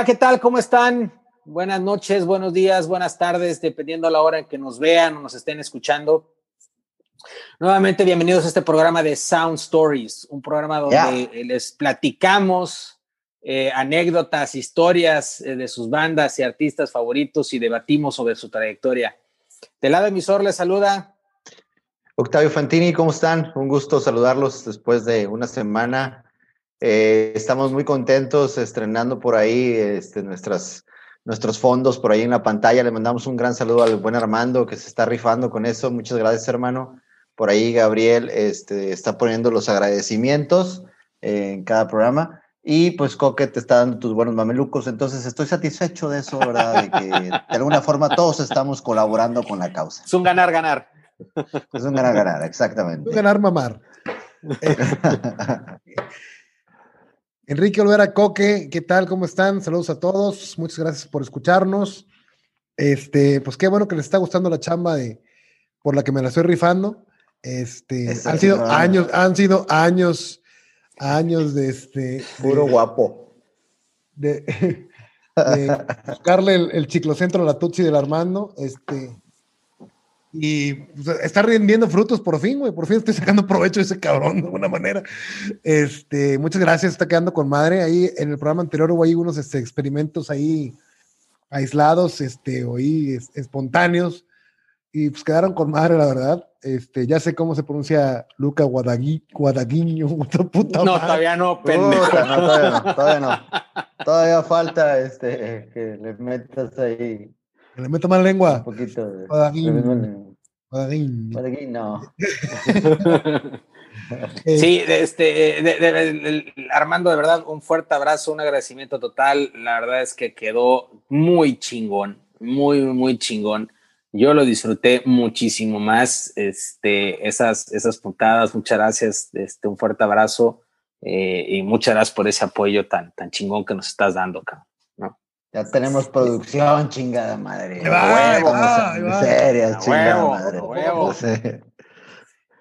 Hola, ¿qué tal? ¿Cómo están? Buenas noches, buenos días, buenas tardes, dependiendo a la hora en que nos vean o nos estén escuchando. Nuevamente, bienvenidos a este programa de Sound Stories, un programa donde les platicamos eh, anécdotas, historias eh, de sus bandas y artistas favoritos y debatimos sobre su trayectoria. Del lado emisor les saluda. Octavio Fantini, ¿cómo están? Un gusto saludarlos después de una semana eh, estamos muy contentos estrenando por ahí este, nuestras, nuestros fondos por ahí en la pantalla. Le mandamos un gran saludo al buen Armando que se está rifando con eso. Muchas gracias, hermano. Por ahí Gabriel este, está poniendo los agradecimientos eh, en cada programa. Y pues Coque te está dando tus buenos mamelucos. Entonces estoy satisfecho de eso, ¿verdad? De que de alguna forma todos estamos colaborando con la causa. Es un ganar-ganar. Es un ganar-ganar, exactamente. Un ganar-mamar. Enrique Olvera Coque, ¿qué tal? ¿Cómo están? Saludos a todos. Muchas gracias por escucharnos. Este, pues qué bueno que les está gustando la chamba de por la que me la estoy rifando. Este, han sido años, han sido años, años de este. Puro guapo. De, buscarle el, el, ciclocentro a la Tutsi del Armando. Este, y pues, está rindiendo frutos por fin, güey. Por fin estoy sacando provecho de ese cabrón de alguna manera. Este, muchas gracias, está quedando con madre. Ahí en el programa anterior hubo ahí unos este, experimentos ahí aislados, este, o ahí espontáneos. Y pues quedaron con madre, la verdad. Este, ya sé cómo se pronuncia Luca Guadagui, Guadaguiño, puta No, todavía no, pendejo. no, todavía no, todavía no. Todavía falta este, que le metas ahí le meto más lengua. Un poquito. De... no. sí, este, Armando, de verdad, un fuerte abrazo, un agradecimiento total. La verdad es que quedó muy chingón, muy, muy chingón. Yo lo disfruté muchísimo más, este, esas, esas puntadas. Muchas gracias, este, un fuerte abrazo eh, y muchas gracias por ese apoyo tan, tan chingón que nos estás dando, cabrón. Ya tenemos producción, chingada madre. Va, Serias, chingada madre. Huevo.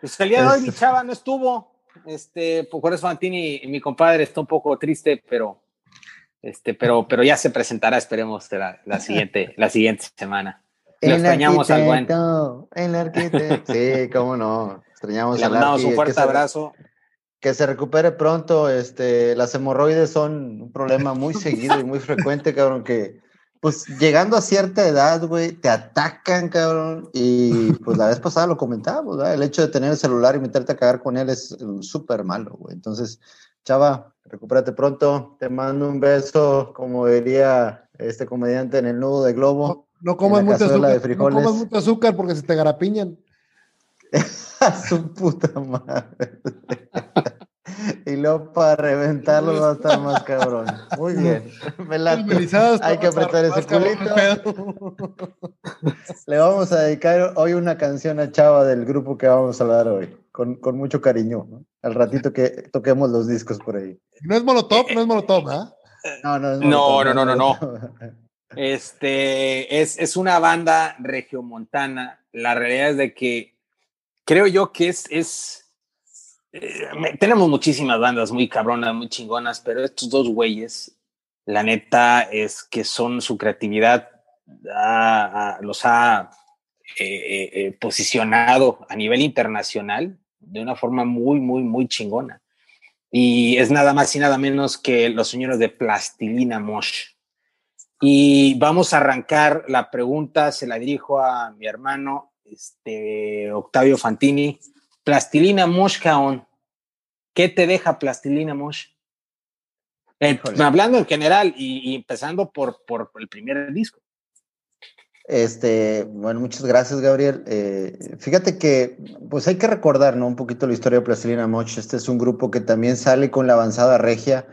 Pues el día de hoy mi chava no estuvo. Este, por eso Fantini, mi compadre, está un poco triste, pero, este, pero, pero ya se presentará, esperemos, la, la siguiente, la siguiente semana. Le extrañamos al buen. El arquitecto. Sí, cómo no. Extrañamos Le mandamos un fuerte abrazo que se recupere pronto. Este, las hemorroides son un problema muy seguido y muy frecuente, cabrón, que pues llegando a cierta edad, güey, te atacan, cabrón. Y pues la vez pasada lo comentábamos, ¿verdad? El hecho de tener el celular y meterte a cagar con él es súper malo, güey. Entonces, chava, recupérate pronto. Te mando un beso, como diría este comediante en el nudo de globo. No, comas mucho azúcar. No comas mucho azúcar porque se te garapiñan. a su puta madre. y luego para reventarlo va a estar más cabrón. Muy bien. Hay que apretar ese culito. Le vamos a dedicar hoy una canción a Chava del grupo que vamos a hablar hoy. Con, con mucho cariño. Al ratito que toquemos los discos por ahí. No es Molotov, no es Molotov, ¿ah? No, no, es no, no, no, no, no. Este es, es una banda regiomontana. La realidad es de que creo yo que es, es eh, tenemos muchísimas bandas muy cabronas, muy chingonas, pero estos dos güeyes, la neta es que son su creatividad los ha eh, eh, posicionado a nivel internacional de una forma muy, muy, muy chingona. Y es nada más y nada menos que los señores de Plastilina Mosh. Y vamos a arrancar la pregunta, se la dirijo a mi hermano este, Octavio Fantini, Plastilina Mosh ¿Qué te deja Plastilina Mosh? Eh, hablando en general y, empezando por, por, el primer disco. Este, bueno, muchas gracias, Gabriel. Eh, fíjate que, pues hay que recordar, ¿no? Un poquito la historia de Plastilina Mosh. Este es un grupo que también sale con la avanzada regia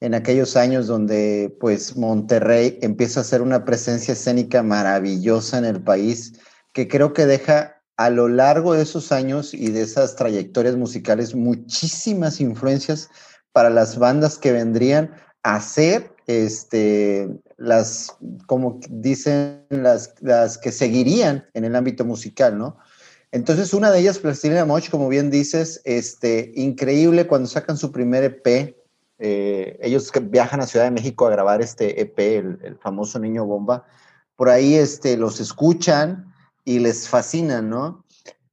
en aquellos años donde, pues, Monterrey empieza a ser una presencia escénica maravillosa en el país que creo que deja a lo largo de esos años y de esas trayectorias musicales muchísimas influencias para las bandas que vendrían a ser este, las, como dicen, las, las que seguirían en el ámbito musical, ¿no? Entonces, una de ellas, Plastilina Moch, como bien dices, este, increíble cuando sacan su primer EP, eh, ellos que viajan a Ciudad de México a grabar este EP, el, famoso Niño Bomba, por ahí este, los escuchan y les fascinan, ¿no?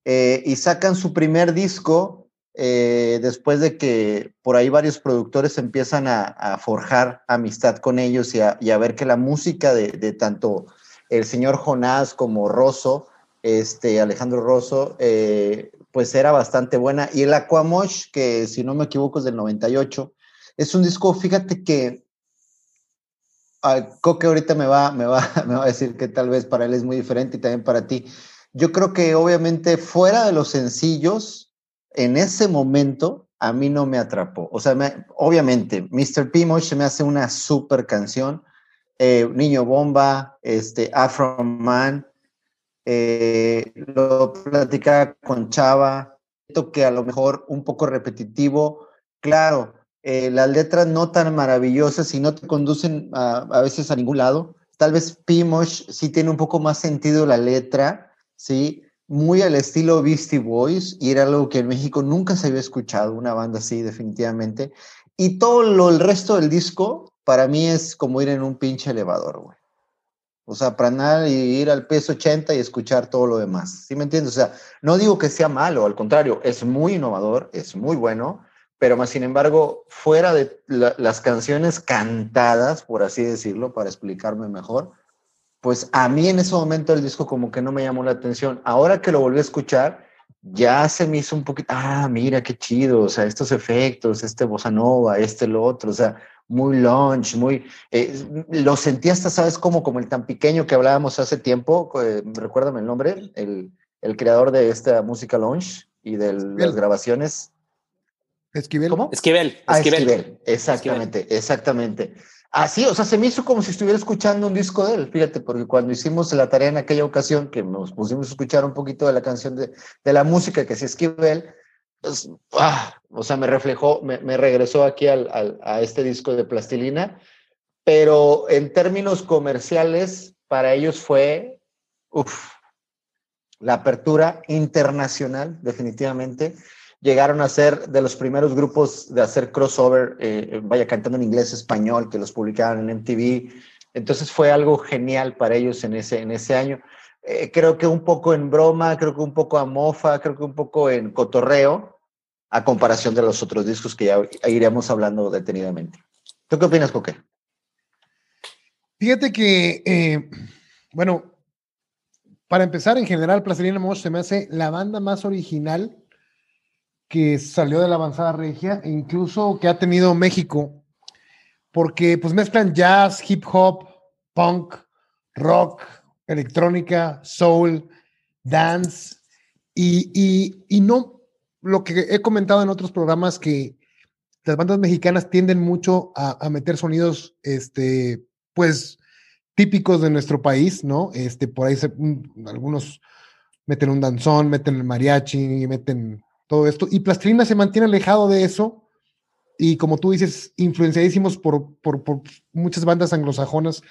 Eh, y sacan su primer disco eh, después de que por ahí varios productores empiezan a, forjar amistad con ellos y a, ver que la música de, tanto el señor Jonás como Rosso, este, Alejandro Rosso, pues era bastante buena. Y el Aquamosh, que si no me equivoco es del 98, es un disco, fíjate que Coque ahorita me va, me, va, me va a decir que tal vez para él es muy diferente y también para ti. Yo creo que obviamente fuera de los sencillos, en ese momento a mí no me atrapó. O sea, obviamente, Mr. Pimosh se me hace una super canción. Eh, Niño Bomba, este, Afro Man, eh, lo platicaba con Chava, que a lo mejor un poco repetitivo. Claro, eh, las letras no tan maravillosas y no te conducen a, veces a ningún lado. Tal vez Pimosh sí tiene un poco más sentido la letra, ¿sí? Muy al estilo Beastie Boys y era algo que en México nunca se había escuchado, una banda así definitivamente. Y todo lo, el resto del disco para mí es como ir en un pinche elevador, güey. O sea, para nada ir al peso 80 y escuchar todo lo demás. ¿Sí me entiendes? O sea, no digo que sea malo, al contrario, es muy innovador, es muy bueno, pero más sin embargo, fuera de las canciones cantadas, por así decirlo, para explicarme mejor, pues a mí en ese momento el disco como que no me llamó la atención. Ahora que lo volví a escuchar, ya se me hizo un poquito, ah, mira qué chido, o sea, estos efectos, este bossa nova, este lo otro, o sea, muy launch, muy, eh, lo sentí hasta, ¿sabes? Como, como el tan pequeño que hablábamos hace tiempo, eh, recuérdame el nombre, el, el creador de esta música launch y de las grabaciones, Esquivel. ¿Cómo? Esquivel. Ah, Esquivel. Exactamente, exactamente. Así, o sea, se me hizo como si estuviera escuchando un disco de él, fíjate, porque cuando hicimos la tarea en aquella ocasión, que nos pusimos a escuchar un poquito de la canción de, de la música que es Esquivel, pues, ah, o sea, me reflejó, me, me regresó aquí al, al, a este disco de Plastilina, pero en términos comerciales, para ellos fue, uff, la apertura internacional, definitivamente llegaron a ser de los primeros grupos de hacer crossover, eh, vaya cantando en inglés, español, que los publicaban en MTV. Entonces fue algo genial para ellos en ese, en ese año. Eh, creo que un poco en broma, creo que un poco a mofa, creo que un poco en cotorreo, a comparación de los otros discos que ya iremos hablando detenidamente. ¿Tú qué opinas, Coque? Fíjate que, eh, bueno, para empezar, en general, Plastilina Mosh se me hace la banda más original que salió de la avanzada regia e incluso que ha tenido México, porque pues mezclan jazz, hip hop, punk, rock, electrónica, soul, dance y, y, no lo que he comentado en otros programas que las bandas mexicanas tienden mucho a, meter sonidos, este, pues, típicos de nuestro país, ¿no? Este, por ahí algunos meten un danzón, meten el mariachi, meten todo esto. Y Plastilina se mantiene alejado de eso. Y como tú dices, influenciadísimos por, por, muchas bandas anglosajonas,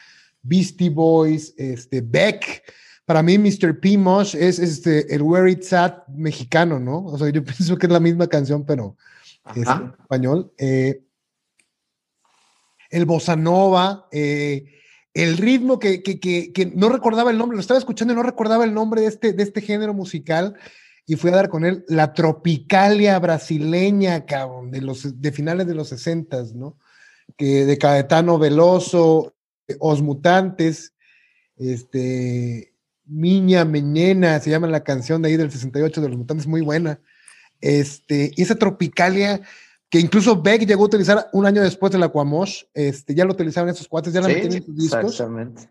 Beastie Boys, este, Beck. Para mí, Mr. P. Mosh es este, el Where It's At mexicano, ¿no? O sea, yo pienso que es la misma canción, pero es en español. Eh, el bossa nova, eh, el ritmo que, que, que, que, no recordaba el nombre, lo estaba escuchando y no recordaba el nombre de este, de este género musical y fui a dar con él la tropicalia brasileña, cabrón, de, los, de finales de los 60, ¿no? Que de Caetano Veloso, Os Mutantes, este, Miña Meñena, se llama la canción de ahí del 68 de los Mutantes, muy buena. Este, y esa tropicalia que incluso Beck llegó a utilizar un año después de la Aquamosh, este, ya lo utilizaban esos cuates, ya la metían en sus discos. Exactamente.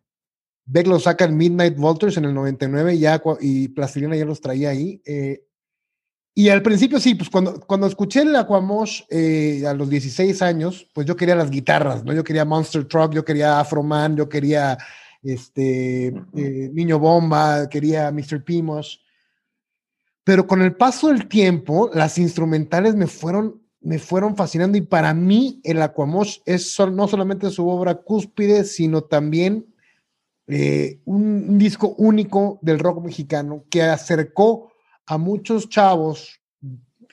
Beck lo saca en Midnight Vultures en el 99 ya, y Plastilina ya los traía ahí. Eh, y al principio sí, pues cuando, cuando escuché el Aquamosh eh, a los 16 años, pues yo quería las guitarras, ¿no? Yo quería Monster Truck, yo quería Afro Man, yo quería este, eh, Niño Bomba, quería Mr. Pimos. Pero con el paso del tiempo, las instrumentales me fueron, me fueron fascinando y para mí el Aquamosh es no solamente su obra cúspide, sino también eh, un, disco único del rock mexicano que acercó a muchos chavos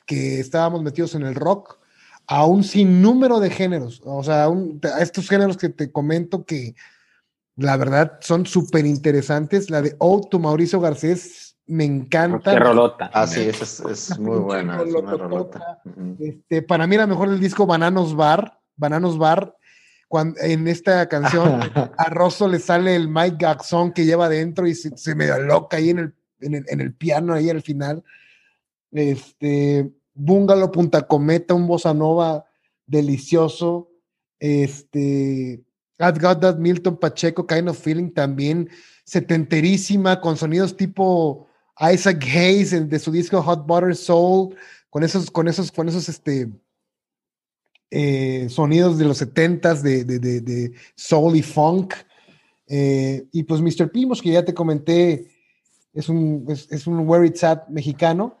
que estábamos metidos en el rock a un sinnúmero de géneros, o sea, a, estos géneros que te comento que la verdad son súper interesantes. La de Ode to Mauricio Garcés me encanta. Qué rolota. Ah, sí, es, es muy buena. Es una rolota. Este, para mí, la mejor del disco Bananos Bar. Bananos Bar, cuando, en esta canción, a Rosso le sale el Mike Gaxon que lleva adentro y se, me da loca ahí en el, en el, en el piano, ahí al final. Este, Bungalow Punta Cometa, un bossa nova delicioso. Este, I've Got That Milton Pacheco Kind of Feeling también setenterísima, con sonidos tipo Isaac Hayes de su disco Hot Butter Soul, con esos, con esos, con esos este, eh, sonidos de los setentas de, de, de, soul y funk. Eh, y pues Mr. Pimos, que ya te comenté, es un, es, es un Where It's At mexicano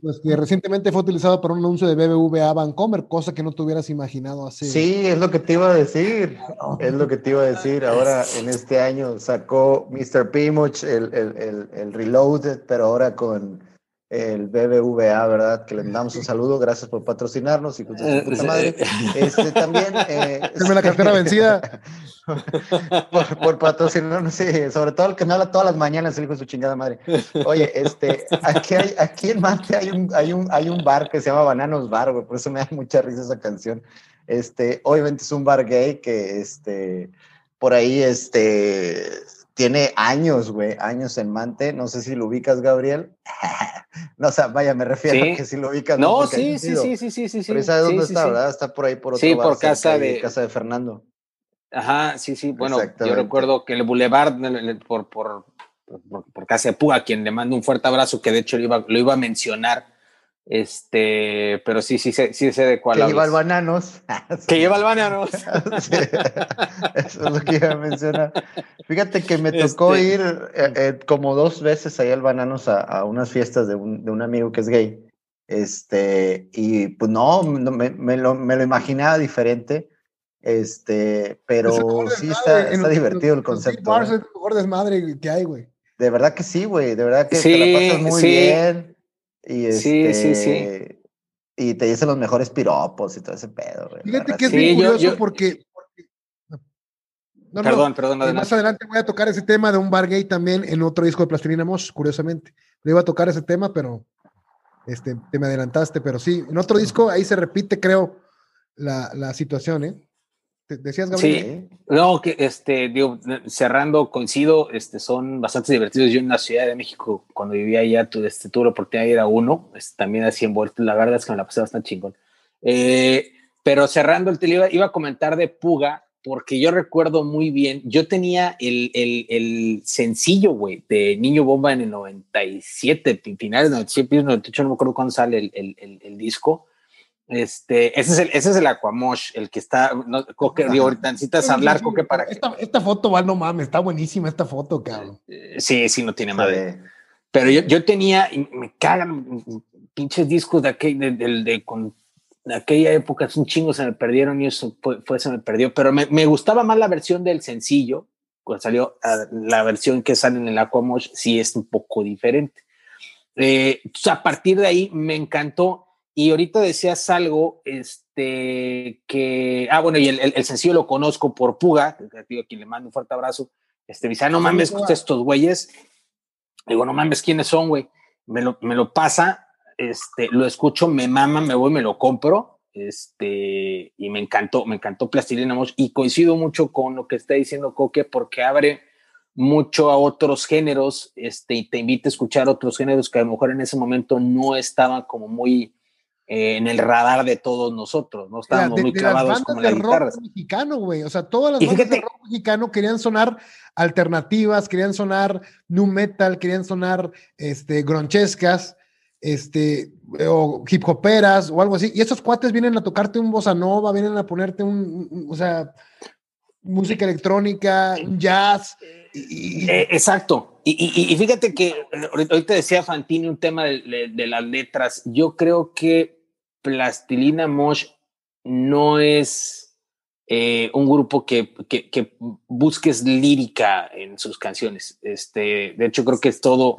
pues que recientemente fue utilizado para un anuncio de BBVA Bancomer, cosa que no te hubieras imaginado hacer. Sí, es lo que te iba a decir. Es lo que te iba a decir. Ahora, en este año sacó Mr. Pimuch el, el, el, el Reloaded, pero ahora con el BBVA, ¿verdad? Que le damos un saludo, gracias por patrocinarnos, y de puta madre. Este, también... Eh, la cartera vencida. por, patrocinarnos, sí, sobre todo el que me habla todas las mañanas, el hijo de su chingada madre. Oye, este, aquí, hay, aquí en Marte hay un, hay, un, hay un bar que se llama Bananos Bar, güey, por eso me da mucha risa esa canción. Este, obviamente es un bar gay que, este, por ahí, este tiene años, güey, años en Mante. No sé si lo ubicas, Gabriel. no, o sea, vaya, me refiero a que si lo ubicas. No, sí, sí, sí, sí, sí, sí, Pero ¿sabes dónde está, verdad? Está por ahí, por otro Sí, por casa de... casa de Fernando. Ajá, sí, sí. Bueno, yo recuerdo que el Boulevard, por, por, por, por, casa de Púa, a quien le mando un fuerte abrazo, que de hecho lo iba, lo iba a mencionar este, pero sí, sí, sí, sí sé de cuál Que lleva el bananos. que lleva el bananos. Eso es lo que iba a mencionar. Fíjate que me tocó este, ir eh, eh, como dos veces ahí al bananos a, unas fiestas de un, de un, amigo que es gay. Este, y pues no, me, me, lo, me lo imaginaba diferente. Este, pero sí está, está divertido el concepto. Es el mejor desmadre que hay, güey. De verdad que sí, güey. De verdad que te la pasas muy bien y sí, sí, sí. Este, y te dicen los mejores piropos y todo ese pedo, güey. Fíjate que es bien curioso porque. perdón, perdón. Eh, más adelante voy a tocar ese tema de un bar gay también en otro disco de Plastilina Mosh, curiosamente. Le iba a tocar ese tema, pero este, te me adelantaste. Pero sí, en otro disco ahí se repite, creo, la, la situación, ¿eh? ¿Decías, Gabriel? Sí, no, que este, digo, cerrando, coincido, este, son bastante divertidos. Yo en la Ciudad de México, cuando vivía allá, tuve, este, tuve la oportunidad de ir a uno, este, también así envuelto. La verdad es que me la pasé bastante chingón. Eh, pero cerrando el tema, iba, a comentar de Puga, porque yo recuerdo muy bien, yo tenía el, el, el sencillo, güey, de Niño Bomba en el 97, finales de 97, 98, no me acuerdo cuándo sale el, el disco este, ese es el, ese es el Aquamosh, el que está, no, Coque, digo, ahorita necesitas hablar, Coque, para esta, Esta foto, va, no mames, está buenísima esta foto, cabrón. Eh, sí, sí, no tiene madre. Pero yo, yo tenía, y me cagan pinches discos de, aquel, de, de, con, de aquella época, un chingo se me perdieron y eso fue, se me perdió, pero me, me, gustaba más la versión del sencillo, cuando salió ah, la versión que sale en el Aquamosh, sí es un poco diferente. Eh, a partir de ahí me encantó y ahorita decías algo, este, que, ah, bueno, y el, el, sencillo lo conozco por Puga, digo, a quien le mando un fuerte abrazo. Este, dice, ah, no mames, estos güeyes. Digo, no mames, ¿quiénes son, güey? Me lo, me lo pasa, este, lo escucho, me mama, me voy, me lo compro, este, y me encantó, me encantó Plastilina Mosh, y coincido mucho con lo que está diciendo Coque, porque abre mucho a otros géneros, este, y te invita a escuchar otros géneros que a lo mejor en ese momento no estaban como muy, eh, en el radar de todos nosotros, ¿no? Estábamos muy clavados con la guitarra. Rock mexicano, güey. O sea, todas las bandas de rock mexicano querían sonar alternativas, querían sonar new metal, querían sonar este, gronchescas, este, o hip hoperas o algo así. Y esos cuates vienen a tocarte un bossa nova, vienen a ponerte un, o sea, música electrónica, un jazz. Eh, exacto. Y, fíjate que ahorita decía Fantini un tema de, de, las letras. Yo creo que Plastilina Mosh no es eh, un grupo que, que, busques lírica en sus canciones. Este, de hecho, creo que es todo,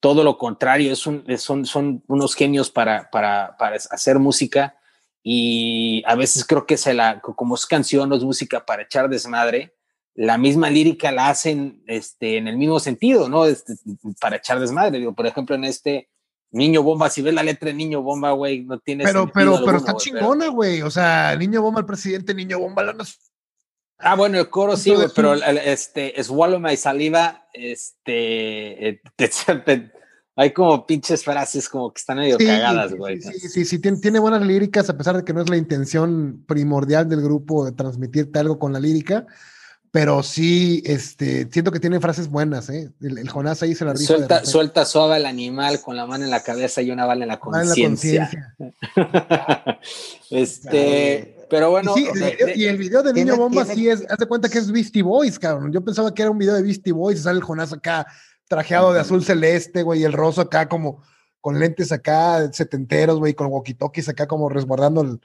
todo lo contrario. Es un, son, son unos genios para, para, para hacer música y a veces creo que se la, como es canción o es música para echar desmadre, la misma lírica la hacen este, en el mismo sentido, ¿no? Este, para echar desmadre. Digo, por ejemplo, en este Niño Bomba, si ves la letra de Niño Bomba, güey, no tiene Pero, pero, pero está chingona, güey. O sea, Niño Bomba, el presidente, Niño Bomba, la Ah, bueno, el coro sí, güey, pero este, Swallow My Saliva, este, hay como pinches frases como que están medio cagadas, güey. Sí, sí, sí, tiene, tiene, buenas líricas, a pesar de que no es la intención primordial del grupo de transmitirte algo con la lírica, pero sí, este, siento que tiene frases buenas, ¿eh? El, Jonás ahí se la rifa. Suelta, suelta suave al animal con la mano en la cabeza y una bala en la conciencia. este, pero bueno. Y, el video de Niño Bomba sí es, haz de cuenta que es Beastie Boys, cabrón. Yo pensaba que era un video de Beastie Boys, sale el Jonás acá trajeado de azul celeste, güey, y el roso acá como con lentes acá setenteros, güey, con walkie-talkies acá como resguardando el,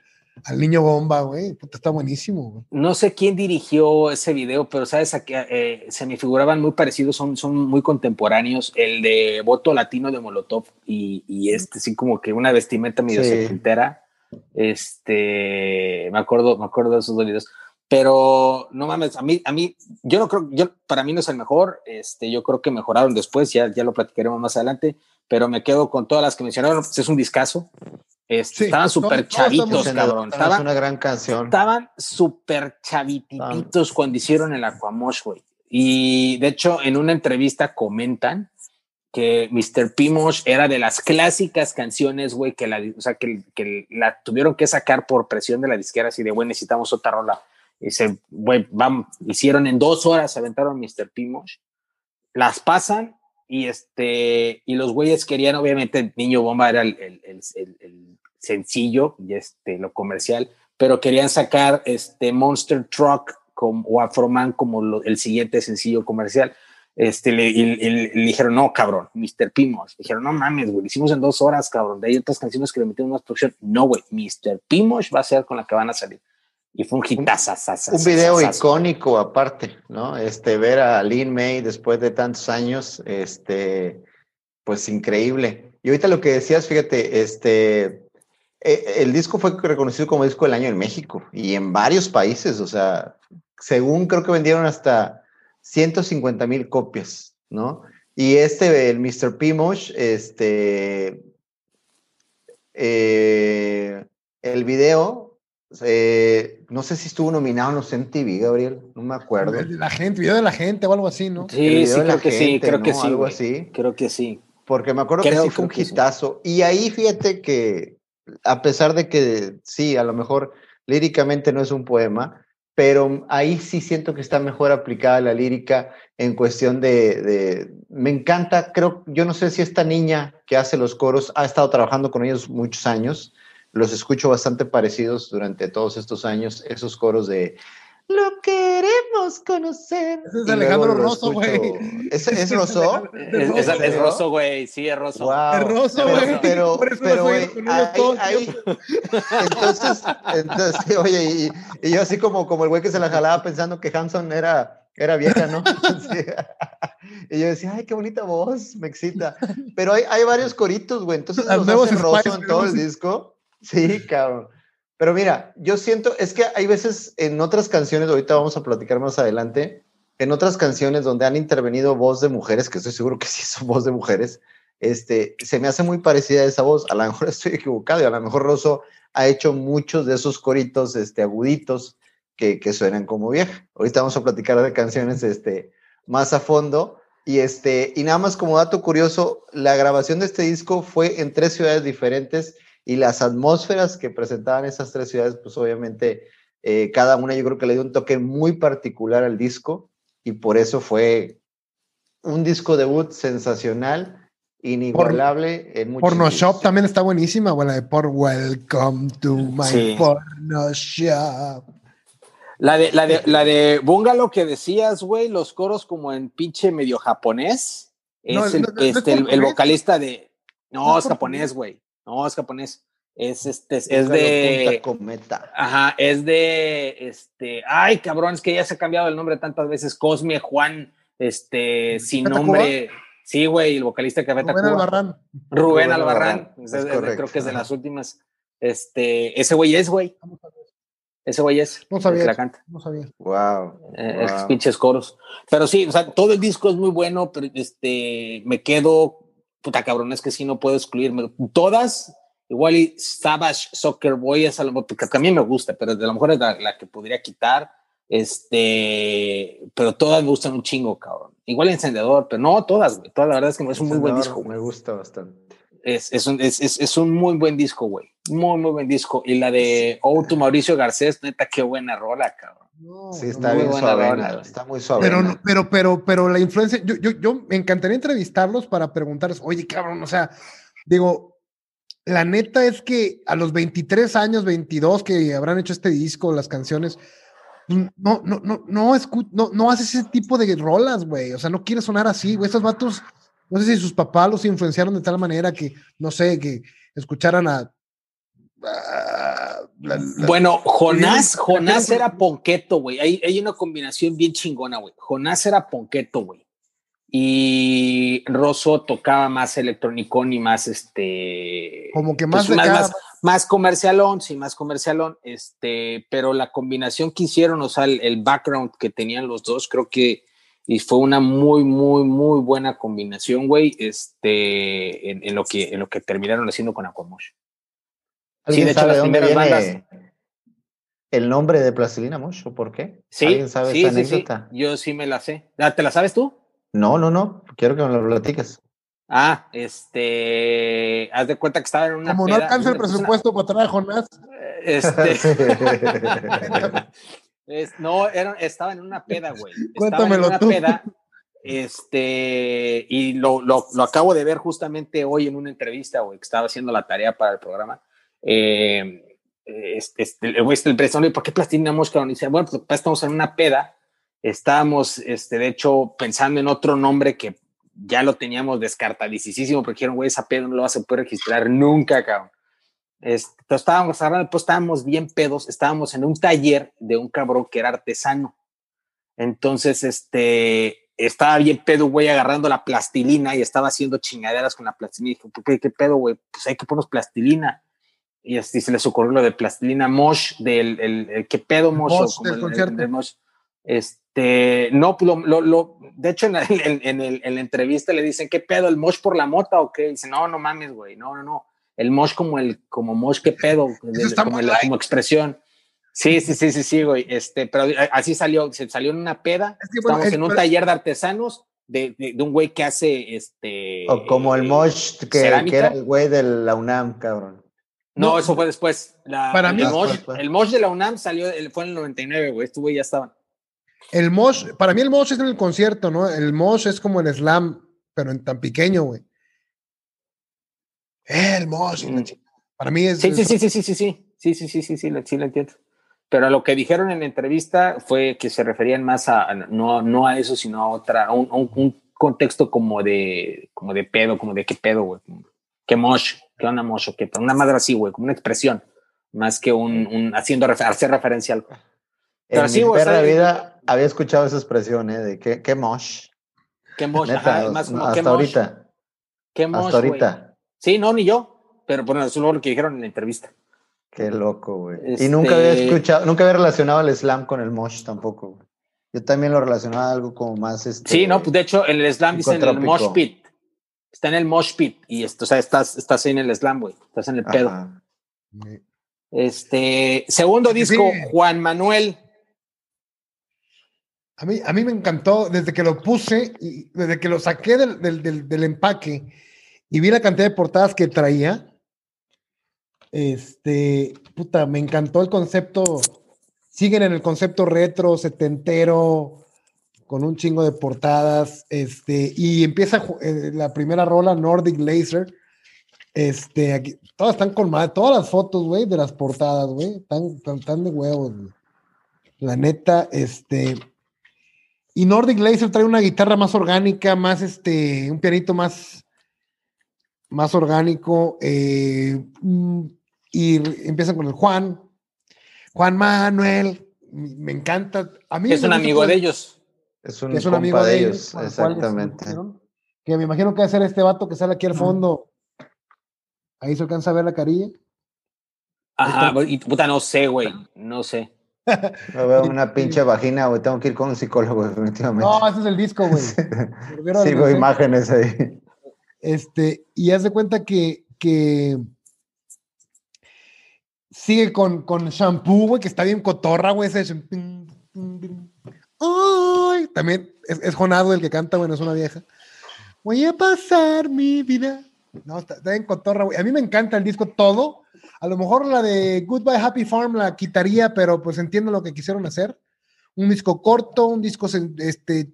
al niño bomba, güey. Está buenísimo, No sé quién dirigió ese video, pero sabes, a que eh, se me figuraban muy parecidos, son, son muy contemporáneos. El de Voto Latino de Molotov y, y este, sí, como que una vestimenta medio sí. Este, me acuerdo, me acuerdo de esos dos videos. Pero no mames, a mí, a mí, yo no creo, yo, para mí no es el mejor. Este, yo creo que mejoraron después, ya, ya lo platicaremos más adelante. Pero me quedo con todas las que mencionaron. Es un discazo. Este, estaban súper chavitos, cabrón. Estaban, una gran canción. Estaban súper chavititos cuando hicieron el Aquamosh, güey. Y de hecho, en una entrevista comentan que Mr. Pimosh era de las clásicas canciones, güey, que la, o sea, que, que, la tuvieron que sacar por presión de la disquera, así de, güey, necesitamos otra rola. Y se, güey, vamos, hicieron en dos horas, aventaron Mr. Pimosh, las pasan y este, y los güeyes querían, obviamente, Niño Bomba era el, el, el, el sencillo y este, lo comercial, pero querían sacar este Monster Truck como, o Afroman como lo, el siguiente sencillo comercial este, le, y, le, dijeron, no, cabrón, Mr. Pimos. Dijeron, no mames, güey, lo hicimos en dos horas, cabrón. De ahí otras canciones que le metieron más producción. No, güey, Mr. Pimos va a ser con la que van a salir. Y fue un hitazo. Un, un video icónico aparte, ¿no? Este, ver a Lin May después de tantos años, este, pues increíble. Y ahorita lo que decías, fíjate, este, el disco fue reconocido como disco del año en México y en varios países, o sea, según creo que vendieron hasta 150 mil copias, ¿no? Y este, el Mr. Pimosh, este, eh, el video, eh, no sé si estuvo nominado en los MTV, Gabriel, no me acuerdo. La gente, video de la gente o algo así, ¿no? Sí, sí, creo que gente, sí, creo ¿no? que sí. Algo así. Creo que sí. Porque me acuerdo creo, que sí fue un hitazo. Sí. Y ahí fíjate que, a pesar de que sí, a lo mejor líricamente no es un poema, pero ahí sí siento que está mejor aplicada la lírica en cuestión de, de, me encanta, creo, yo no sé si esta niña que hace los coros ha estado trabajando con ellos muchos años, los escucho bastante parecidos durante todos estos años, esos coros de lo queremos conocer. Ese es Alejandro Rosso, güey. ¿Es, ¿Es, Rosso? Es, es, es Rosso, güey. Sí, es Rosso. Wow. Es Rosso, güey. Pero, pero, güey, entonces, entonces, oye, y, y, yo así como, como el güey que se la jalaba pensando que Hanson era, era vieja, ¿no? Sí. Y yo decía, ay, qué bonita voz, me excita. Pero hay, hay varios coritos, güey. Entonces los hace Rosso en todo el disco. Sí, cabrón. Pero mira, yo siento, es que hay veces en otras canciones, ahorita vamos a platicar más adelante, en otras canciones donde han intervenido voz de mujeres, que estoy seguro que sí son voz de mujeres, este, se me hace muy parecida a esa voz. A lo mejor estoy equivocado y a lo mejor Rosso ha hecho muchos de esos coritos este, aguditos que, que suenan como vieja. Ahorita vamos a platicar de canciones este, más a fondo. Y, este, y nada más como dato curioso, la grabación de este disco fue en tres ciudades diferentes y las atmósferas que presentaban esas tres ciudades, pues obviamente eh, cada una yo creo que le dio un toque muy particular al disco y por eso fue un disco debut sensacional, inigualable por, en muchos Porno. Shop también está buenísima, bueno, de por Welcome to my sí. Porno Shop. La de, la de, la de Bungalow que decías, güey, los coros como en pinche medio japonés. Es no, el, no, este, el, el, vocalista de. No, no es japonés, güey. No, es japonés. Es este, es, es de. Cometa. Ajá, es de. Este. Ay, cabrón, es que ya se ha cambiado el nombre tantas veces. Cosme Juan, este, sin nombre. Cuba? Sí, güey, el vocalista de Café Rubén Albarrán. Rubén, Rubén Albarrán. Albarrán. Es, es, creo que es de las últimas. Este, ese güey es, güey. Ese güey es. No sabía. la canta. No sabía. Wow. Eh, wow. pinches coros. Pero sí, o sea, todo el disco es muy bueno, pero este, me quedo, puta cabrón, es que sí no puedo excluirme. Todas, igual y Savage Soccer Boy es algo que también me gusta, pero de lo mejor es la, la que podría quitar. Este, pero todas me gustan un chingo, cabrón. Igual Encendedor, pero no todas, güey. Todas, la verdad es que es un muy buen disco, güey. Me gusta bastante. Es, es, un, es, es, es un muy buen disco, güey. Muy, muy buen disco. Y la de Oh, tu Mauricio Garcés, neta, qué buena rola, cabrón. No, Sí, está muy bien suave. rola. Está muy suave. Pero, no- pero, pero, pero la influencia, yo, yo, yo me encantaría entrevistarlos para preguntarles, oye, cabrón, o sea, digo, la neta es que a los 23 años, 22 que habrán hecho este disco, las canciones, no, no, no, no, escu- no, no haces ese tipo de rolas, güey, o sea, no quieres sonar así, güey, estos vatos, no sé si sus papás los influenciaron de tal manera que, no sé, que escucharan a... a- la- la- Bueno, Jonás, Jonás era ponqueto, güey. Hay, hay una combinación bien chingona, güey. Jonás era ponqueto, güey. Y Rosso tocaba más electronicón y más este. Como que más pues, de cada- más, más comercialón, sí, más comercialón. Este, pero la combinación que hicieron, o sea, el, el background que tenían los dos, creo que y fue una muy, muy, muy buena combinación, güey. Este, en, en lo que, en lo que terminaron haciendo con Aquamosh. Sí, ¿Alguien de hecho, sabe las dónde primeras viene el nombre de Plastilina Mosh o por qué? Sí, ¿Alguien sabe sí, esa sí, sí. anécdota? Yo sí me la sé. ¿Te la sabes tú? No, no, no. Quiero que me lo platiques. Ah, este, haz de cuenta que estaba en una Como no alcanza el una- presupuesto para traer a Jonás, Este, es- no, era, estaba en una peda, güey. Estaba en Cuéntamelo una tú. peda, este, y lo, lo, lo acabo de ver justamente hoy en una entrevista, güey, que estaba haciendo la tarea para el programa. Eh, este, este, el güey, este, el presidente, ¿por qué plastilina mosca? Y dice, bueno, pues estamos en una peda. Estábamos, este, de hecho, pensando en otro nombre que ya lo teníamos descartadísimo, porque dijeron, güey, esa peda no lo vas a poder registrar nunca, cabrón. Este, estábamos hablando, pues estábamos bien pedos, estábamos en un taller de un cabrón que era artesano. Entonces, este, estaba bien pedo, güey, agarrando la plastilina y estaba haciendo chingaderas con la plastilina. Y dijo, ¿qué, qué pedo, güey? Pues hay que ponernos plastilina. Y así se les ocurrió lo de plastilina Mosh, del el, el- ¿qué pedo Mosh? Mosh O como del el- Mosh. Este, no, pues lo, lo, lo- de hecho en en, en el- en la entrevista le dicen, ¿qué pedo? ¿El Mosh por la mota o qué? Dice, no, no mames, güey, no, no, no. El Mosh como el, como Mosh, ¿qué pedo? Está como, light. como expresión. Sí, sí, sí, sí, sí, güey. Este, pero así salió, se salió en una peda. Es que, bueno, Estamos es- en un pero- taller de artesanos de, de, de un güey que hace este. O como el Mosh, que, que era el güey de la UNAM, cabrón. No, No, eso fue después. La- para el mí- Mosh, Después, el Mosh de la UNAM salió, fue en el 99, güey. Este güey ya estaban. El Mosh, para mí el Mosh es en el concierto, ¿no? El Mosh es como el slam, pero en tan pequeño, güey. Eh, el Mosh. Mm. Para mí es. Sí, sí, es- sí, sí, sí, sí, sí, sí, sí, sí, sí, sí, lo- sí, lo entiendo. Pero lo que dijeron en la entrevista fue que se referían más a, a- no, no a eso, sino a otra, a un, a un- un contexto como de, como de pedo, como de qué pedo, güey. Qué mosh, qué onda mosh, o qué, una madre así, güey, como una expresión, más que un, un haciendo refer- hacer referencia a algo. Pero en sí, mi güey, perra o sea, vida había escuchado esa expresión, ¿eh? De qué, qué mosh. Qué mosh, Neta, ajá, más como hasta qué mosh, ahorita. qué mosh, hasta güey. ahorita. Sí, no, ni yo, pero bueno, eso es lo que dijeron en la entrevista. Qué loco, güey. Este- Y nunca había escuchado, nunca había relacionado el slam con el mosh tampoco, güey. Yo también lo relacionaba a algo como más este. Sí, no, pues de hecho, en el slam dicen el psicotrópico. mosh pit. Está en el mosh pit y esto, o sea, estás, estás ahí en el slam, güey. Estás en el pedo. Ajá. Este, segundo disco, sí. Juan Manuel. A mí, a mí me encantó desde que lo puse, y desde que lo saqué del, del, del- del empaque y vi la cantidad de portadas que traía. Este, puta, me encantó el concepto. Siguen en el concepto retro, setentero, con un chingo de portadas. Este, y empieza eh, la primera rola, Nordic Laser. Este, aquí, todas están con todas las fotos, güey, de las portadas, güey, están, están de huevos. La neta, este. Y Nordic Laser trae una guitarra más orgánica, más este, un pianito más, más orgánico. eh, mm, y empiezan con el Juan. Juan Manuel, me encanta. A mí es un amigo de ellos. Es un, es un amigo de ellos. exactamente. Que me imagino que va a ser este vato que sale aquí al fondo. Ahí se alcanza a ver la carilla. Ajá, y puta, no sé, güey, no sé. No veo una pinche vagina, güey. Tengo que ir con un psicólogo, definitivamente. No, ese es el disco, güey. Sigo imágenes ahí. Este, y haz de cuenta que, que sigue con, con shampoo, güey, que está bien cotorra, güey. Ese Ay, también es, es Jonado el que canta, bueno, es una vieja. Voy a pasar mi vida. No, está, está bien cotorra, güey. A mí me encanta el disco todo a lo mejor la de Goodbye Happy Farm la quitaría, pero pues entiendo lo que quisieron hacer. Un disco corto, un disco este,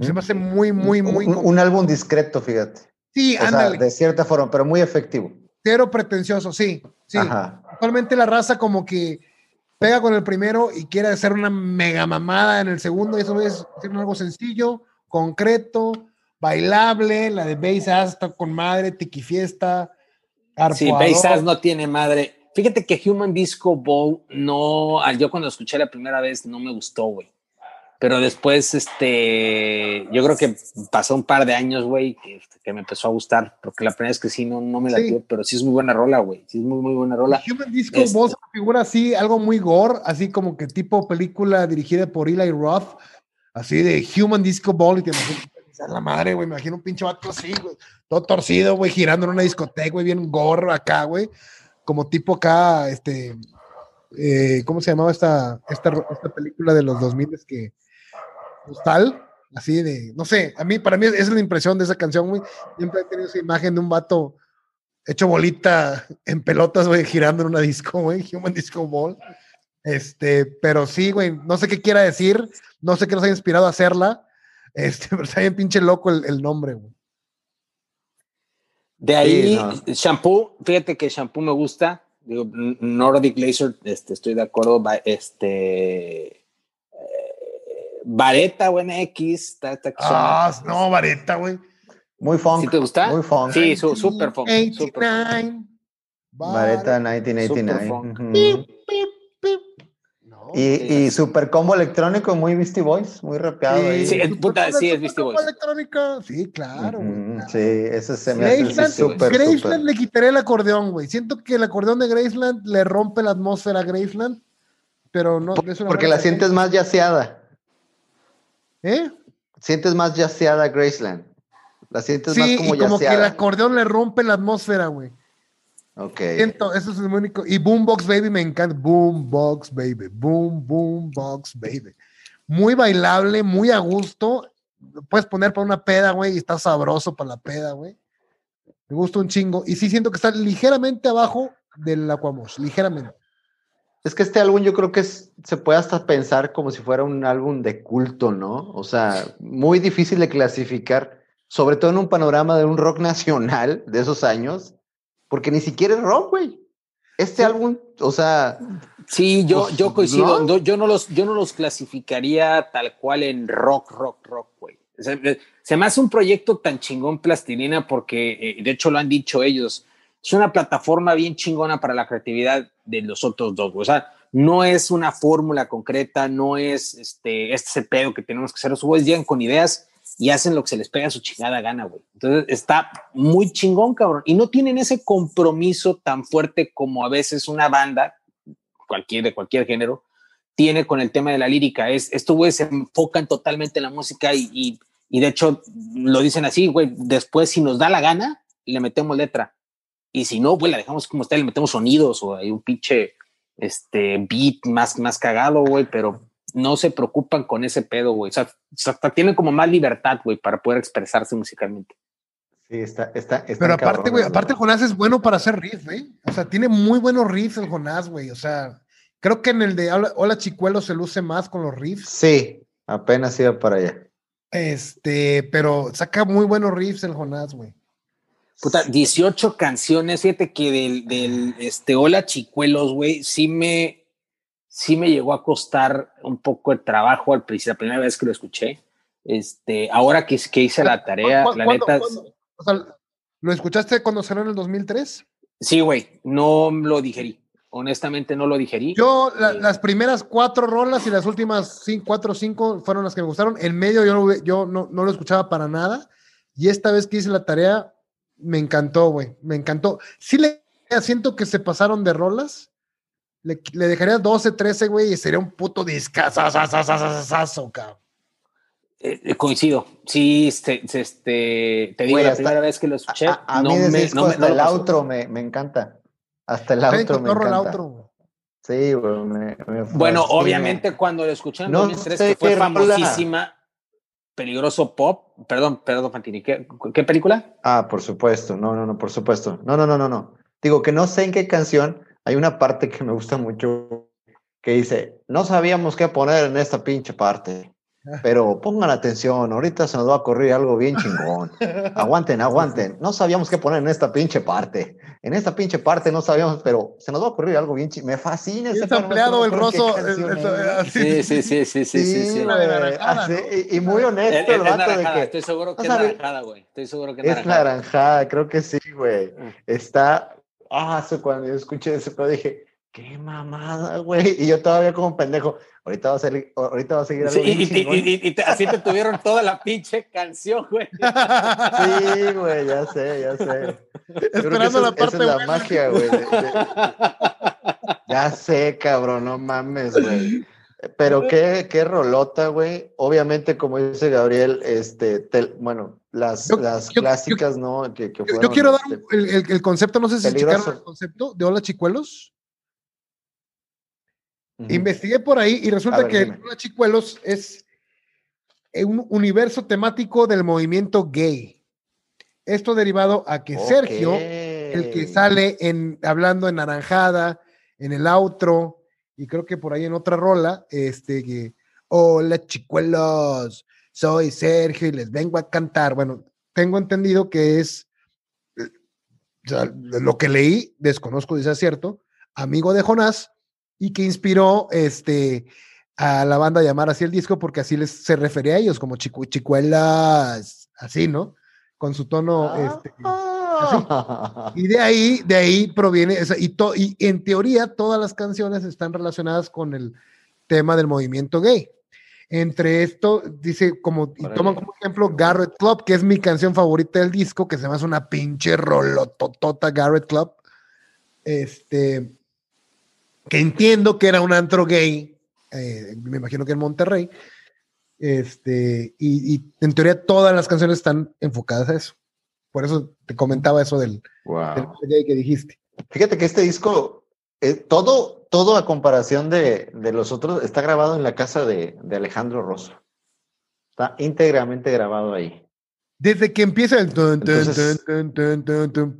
se me hace muy, muy, muy. Un, álbum discreto, fíjate. Sí, ándale. de cierta forma, pero muy efectivo. Cero pretencioso, sí, sí. Actualmente la raza como que pega con el primero y quiere hacer una mega mamada en el segundo, y eso es algo sencillo, concreto, bailable, la de Bass hasta con madre, tiki fiesta, Sí, Baysas no tiene madre. Fíjate que Human Disco Bowl no, yo cuando lo escuché la primera vez no me gustó, güey. Pero después, este, yo creo que pasó un par de años, güey, que, me empezó a gustar, porque la primera vez que sí no, no me la dio, pero sí es muy buena rola, güey. Sí es muy, muy buena rola. Human Disco este Bowl figura así, algo muy gore, así como que tipo película dirigida por Eli Roth, así de Human Disco Ball, y te imaginas la madre, güey, me imagino un pinche vato así, güey todo torcido, güey, girando en una discoteca, güey, bien gorro acá, güey, como tipo acá, este, eh, ¿cómo se llamaba esta, esta, esta película de los 2000 es que, tal, así de, no sé, a mí, para mí esa es la impresión de esa canción, güey, siempre he tenido esa imagen de un vato hecho bolita en pelotas, güey, girando en una disco, güey, Human Disco Ball, este, pero sí, güey, no sé qué quiera decir, no sé qué nos ha inspirado a hacerla, este, pero está bien pinche loco el, el nombre, güey. De ahí, shampoo, fíjate que shampoo me gusta. Digo, Nordic Laser, este, estoy de acuerdo. Este. Vareta, buena X. Está, está ah, no, Vareta, güey. Muy funk. ¿Sí te gusta? Muy funk. Sí, su, super funk. Vareta 1989. Y, super combo electrónico, muy Beastie Boys, muy rapeado. Sí, sí, es, puta, sí, es Beastie Boys. sí, claro. Sí, ese se me hace super, Graceland le quitaré el acordeón, güey. Siento que el acordeón de Graceland le rompe la atmósfera a Graceland, pero no. porque la sientes más yaceada. ¿Eh? Sientes más yaceada Graceland. La sientes más como y como que el acordeón le rompe la atmósfera, güey. Ok. Siento, eso es el único. Y Boombox Baby me encanta. Boombox Baby. Boom, Boombox Baby. Muy bailable, muy a gusto. puedes poner para una peda, güey, y está sabroso para la peda, güey. Me gusta un chingo. Y sí siento que está ligeramente abajo del Aquamosh, ligeramente. Es que este álbum yo creo que se puede hasta pensar como si fuera un álbum de culto, ¿no? O sea, muy difícil de clasificar, sobre todo en un panorama de un rock nacional de esos años porque ni siquiera es rock, güey. Este álbum, o sea. Sí, yo, pues, yo coincido. yo, no los, yo no los clasificaría tal cual en rock, rock, rock, güey. Se, me hace un proyecto tan chingón plastilina porque, eh, de hecho, lo han dicho ellos. Es una plataforma bien chingona para la creatividad de los otros dos. O sea, no es una fórmula concreta, no es este, este pedo que tenemos que hacer. Los güeyes llegan con ideas y hacen lo que se les pega a su chingada gana, güey. Entonces está muy chingón, cabrón. Y no tienen ese compromiso tan fuerte como a veces una banda, cualquier, de cualquier género, tiene con el tema de la lírica. Es, estos güeyes se enfocan totalmente en la música y, y, de hecho lo dicen así, güey, después si nos da la gana, le metemos letra. Y si no, güey, la dejamos como está, le metemos sonidos o hay un pinche este beat más, más cagado, güey, pero no se preocupan con ese pedo, güey. O sea, hasta tienen como más libertad, güey, para poder expresarse musicalmente. Sí, está, está, Pero aparte, güey, aparte Jonás es bueno para hacer riffs, güey. O sea, tiene muy buenos riffs el Jonás, güey. O sea, creo que en el de Hola Chicuelo se luce más con los riffs. Sí, apenas iba para allá. Este, pero saca muy buenos riffs el Jonás, güey. Puta, 18 canciones, fíjate que del, del este, Hola Chicuelos, güey, sí me, sí me llegó a costar un poco el trabajo al principio, la primera vez que lo escuché. Este, ahora que, que hice la tarea, la neta. O sea, ¿Lo escuchaste cuando salió en el 2003? Sí, güey, no lo digerí. Honestamente, no lo digerí. Yo, eh, las primeras cuatro rolas y las últimas cinco, cuatro o cinco fueron las que me gustaron. En medio yo, yo no, no lo escuchaba para nada. Y esta vez que hice la tarea, me encantó, güey. Me encantó. Sí le siento que se pasaron de rolas. Le, le dejaría 12, 13, güey, y sería un puto discazazazazazazo, cabrón. Eh, eh, coincido. Sí, este, este te digo, Güey, la hasta- primera vez que lo escuché, A, a no mí me, no me- hasta no el outro me, me encanta. Hasta el outro me el encanta. outro. Sí, güey. me- me Bueno, obviamente cuando lo escuché en No 2003, sé que fue famosísima, Peligroso Pop, perdón, perdón, Fantini, ¿qué, qué película? Ah, por supuesto. No, no, no, por supuesto. No, no, no, no, no. Digo que no sé en qué canción hay una parte que me gusta mucho que dice, no sabíamos qué poner en esta pinche parte, pero pongan atención, ahorita se nos va a ocurrir algo bien chingón. Aguanten, aguanten. No sabíamos qué poner en esta pinche parte. En esta pinche parte no sabíamos, pero se nos va a ocurrir algo bien chingón. Me fascina ese ampliado el roso. Sí, sí, sí, sí, sí, sí, sí. la de güey, naranjada, así, ¿no? y, y muy Es, honesto es el vato de naranjada, que estoy seguro que es naranjada, güey. Estoy seguro que es es naranjada. naranjada, creo que sí, güey. Mm. Está. Ah, eso cuando yo escuché pedo dije, qué mamada, güey. Y yo todavía como pendejo. Ahorita va a seguir, ahorita va a seguir algo Sí, bien y, y- chingón. y- y- y te- así te tuvieron toda la pinche canción, güey. Sí, güey, ya sé, ya sé. Esperando la es- parte esa es la buena. magia, güey. de- de- Ya sé, cabrón, no mames, güey. Pero qué, qué rolota, güey. Obviamente, como dice Gabriel, este, bueno, las, Yo- las yo- clásicas, ¿no? Que, que Yo, quiero dar este, el, el- el concepto, no sé si checaron el concepto de Hola Chicuelos. Investigué por ahí y resulta ver, que dime. Hola Chicuelos es un universo temático del movimiento gay. Esto derivado a que Sergio, el que sale en hablando en Naranjada, en el outro, y creo que por ahí en otra rola, este que hola chicuelos, soy Sergio y les vengo a cantar. Bueno, tengo entendido que es eh, o sea, lo que leí, desconozco si sea cierto, amigo de Jonás, y que inspiró este a la banda a llamar así el disco porque así les se refería a ellos como chicu, chicuelas, así, ¿no? Con su tono este, Ah. y de ahí, de ahí proviene, o sea, y, to- y en teoría todas las canciones están relacionadas con el tema del movimiento gay. Entre esto, dice, como, y toman como ejemplo Garrett Club, que es mi canción favorita del disco, que se me hace una pinche rolototota Garrett Club. Este, que entiendo que era un antro gay, eh, me imagino que en Monterrey. Este, y, y en teoría todas las canciones están enfocadas a eso. Por eso te comentaba eso del, Wow. del gay que dijiste. Fíjate que este disco, eh, todo, todo a comparación de, de los otros, está grabado en la casa de, de Alejandro Rosso. Está íntegramente grabado ahí. Desde que empieza el tun, tun, Entonces- tun, tun,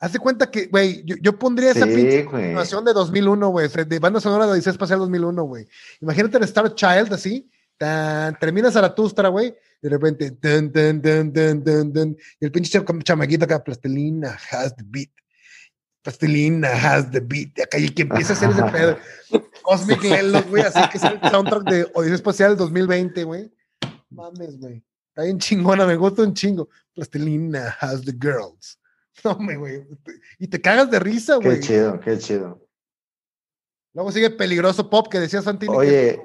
Hace cuenta que, güey, yo, yo pondría esa Sí, pinche güey. animación de 2001, güey, de banda sonora de Odisea Espacial 2001, güey. Imagínate el Star Child así, tan, termina Zaratustra, güey, de repente, tun, tun, tun, tun, tun, tun, y el pinche cham- chamaquito acá, plastilina has the beat. Plastilina has the beat. Acá, y que empieza a hacer ese pedo. Cosmic Lelos, güey, así que es el soundtrack de Odisea Espacial 2020, güey. Mames, güey. Está bien chingona, me gusta un chingo. Plastilina has the girls. No, me, güey. Y te cagas de risa, Qué güey. chido, qué chido. Luego sigue Peligroso Pop, que decía Santini. que- Oye,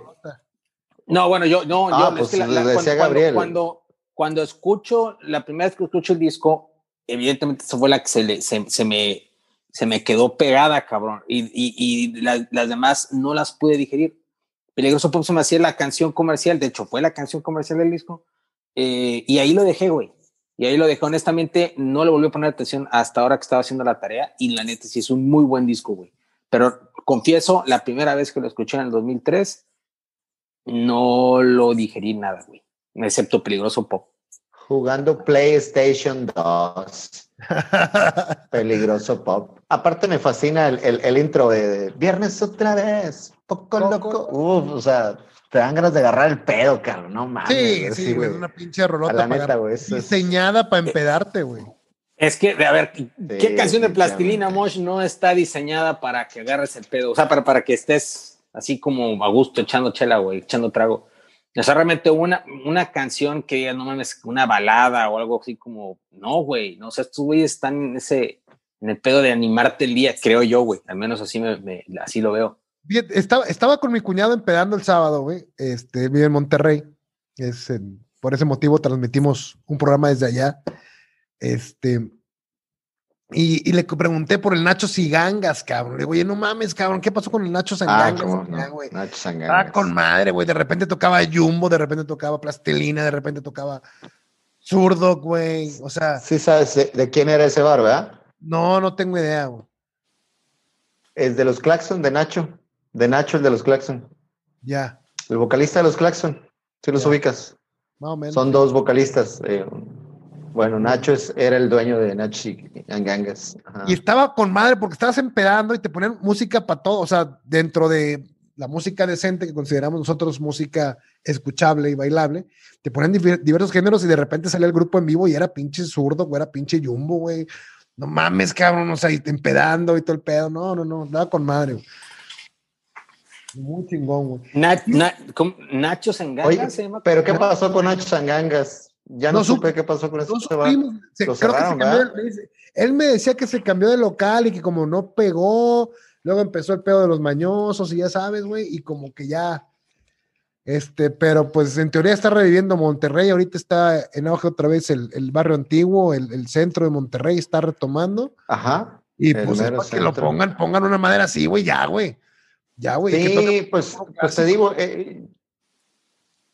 No, bueno, yo, no, Ah, yo, pues, es que la- lo la- decía cuando, Gabriel. Cuando, cuando escucho, la primera vez que escucho el disco, evidentemente esa fue la que se, le, se, se me, se me quedó pegada, cabrón. Y, y, y la- las demás no las pude digerir. Peligroso Pop se me hacía la canción comercial, de hecho fue la canción comercial del disco. eh, y ahí lo dejé, güey. Y ahí lo dejé, honestamente, no le volví a poner atención hasta ahora que estaba haciendo la tarea. Y la neta, sí es un muy buen disco, güey. Pero confieso, la primera vez que lo escuché en el 2003, no lo digerí nada, güey. Excepto Peligroso Pop. jugando PlayStation 2. Peligroso pop. Aparte me fascina el, el- el intro de, de Viernes otra vez, poco Poco. loco. Uf, o sea, te dan ganas de agarrar el pedo, cabrón, no mames. sí, así, sí, güey. Una pinche rolota la neta, güey, es- diseñada para empedarte, güey. Es que, a ver, ¿qué Sí, canción de Plastilina. Mosh no está diseñada para que agarres el pedo? O sea, para, para que estés así como a gusto echando chela, güey, echando trago. O sea, realmente una, una canción que no mames, una balada o algo así como, no, güey, no, o sea, estos güeyes están en ese, en el pedo de animarte el día, creo yo, güey, al menos así, me, me- así lo veo. Estaba, estaba con mi cuñado empedando el sábado, güey. Este, vive en Monterrey. Es en- por ese motivo transmitimos un programa desde allá. Este, Y, y, le pregunté por el Nacho Sigangas, cabrón. Le digo, oye, no mames, cabrón, ¿qué pasó con el Nacho Sigangas? Ah, no. Nacho Sangangas. Ah, con madre, güey. De repente tocaba Jumbo, de repente tocaba Plastilina, de repente tocaba Zurdo, güey. O sea. Sí, sabes de, quién era ese bar, ¿verdad? No, no tengo idea, güey. Es de los Claxon, de Nacho. De Nacho, el de los Claxon. Ya. El vocalista de los Claxon. Si los ubicas. Más o menos. Son dos vocalistas. Eh, bueno, Nacho era el dueño de Nacho y Gangas. Y estaba con madre porque estabas empedando y te ponían música para todo, o sea, dentro de la música decente que consideramos nosotros música escuchable y bailable, te ponían diversos géneros y de repente salía el grupo en vivo y era pinche zurdo, güey, era pinche jumbo, güey. No mames, cabrón, o sea, empedando y todo el pedo. No, no, no, estaba con madre. Güey. Muy chingón, güey. Nacho Sangangas se llama. Pero ¿qué pasó con Nacho Sangangas? Ya no, supe qué pasó con eso. él me decía que se cambió de local y que como no pegó, luego empezó el pedo de los mañosos y ya sabes, güey, y como que ya, este, pero pues en teoría está reviviendo Monterrey, ahorita está en auge otra vez el, barrio antiguo, el, centro de Monterrey está retomando. Ajá. Y pues que lo pongan, pongan una madera así, güey, ya, güey. Ya, güey. Sí, pues, pues te digo, eh,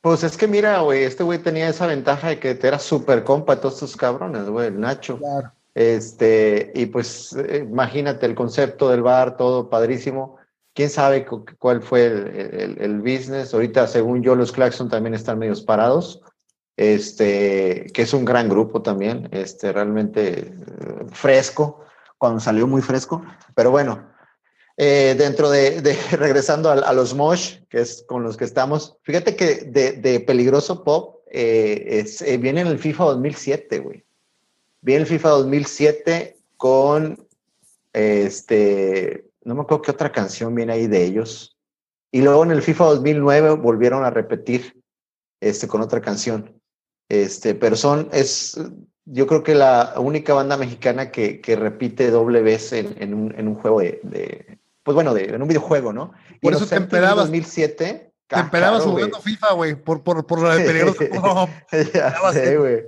pues es que mira, güey, este güey tenía esa ventaja de que te era súper compa de todos estos cabrones, güey, el Nacho. Claro. Este, y pues eh, imagínate el concepto del bar, todo padrísimo. ¿Quién sabe cuál fue el, business? Ahorita, según yo, los Claxon también están medios parados. Este, que es un gran grupo también, este, realmente eh, fresco, cuando salió muy fresco. Pero bueno, eh, dentro de, regresando a, los Mosh, que es con los que estamos, fíjate que de, peligroso pop eh, eh, viene en el FIFA 2007, güey. Viene el FIFA 2007 con, este, no me acuerdo qué otra canción viene ahí de ellos. Y luego en el FIFA 2009 volvieron a repetir este, con otra canción. Este, pero son, es, yo creo que la única banda mexicana que, repite doble vez en, un, juego de, pues bueno, de, en un videojuego, ¿no? Por eso te empedabas. 2007. Te empedabas jugando FIFA, güey, por, por, por la de peligroso. ya sé, güey.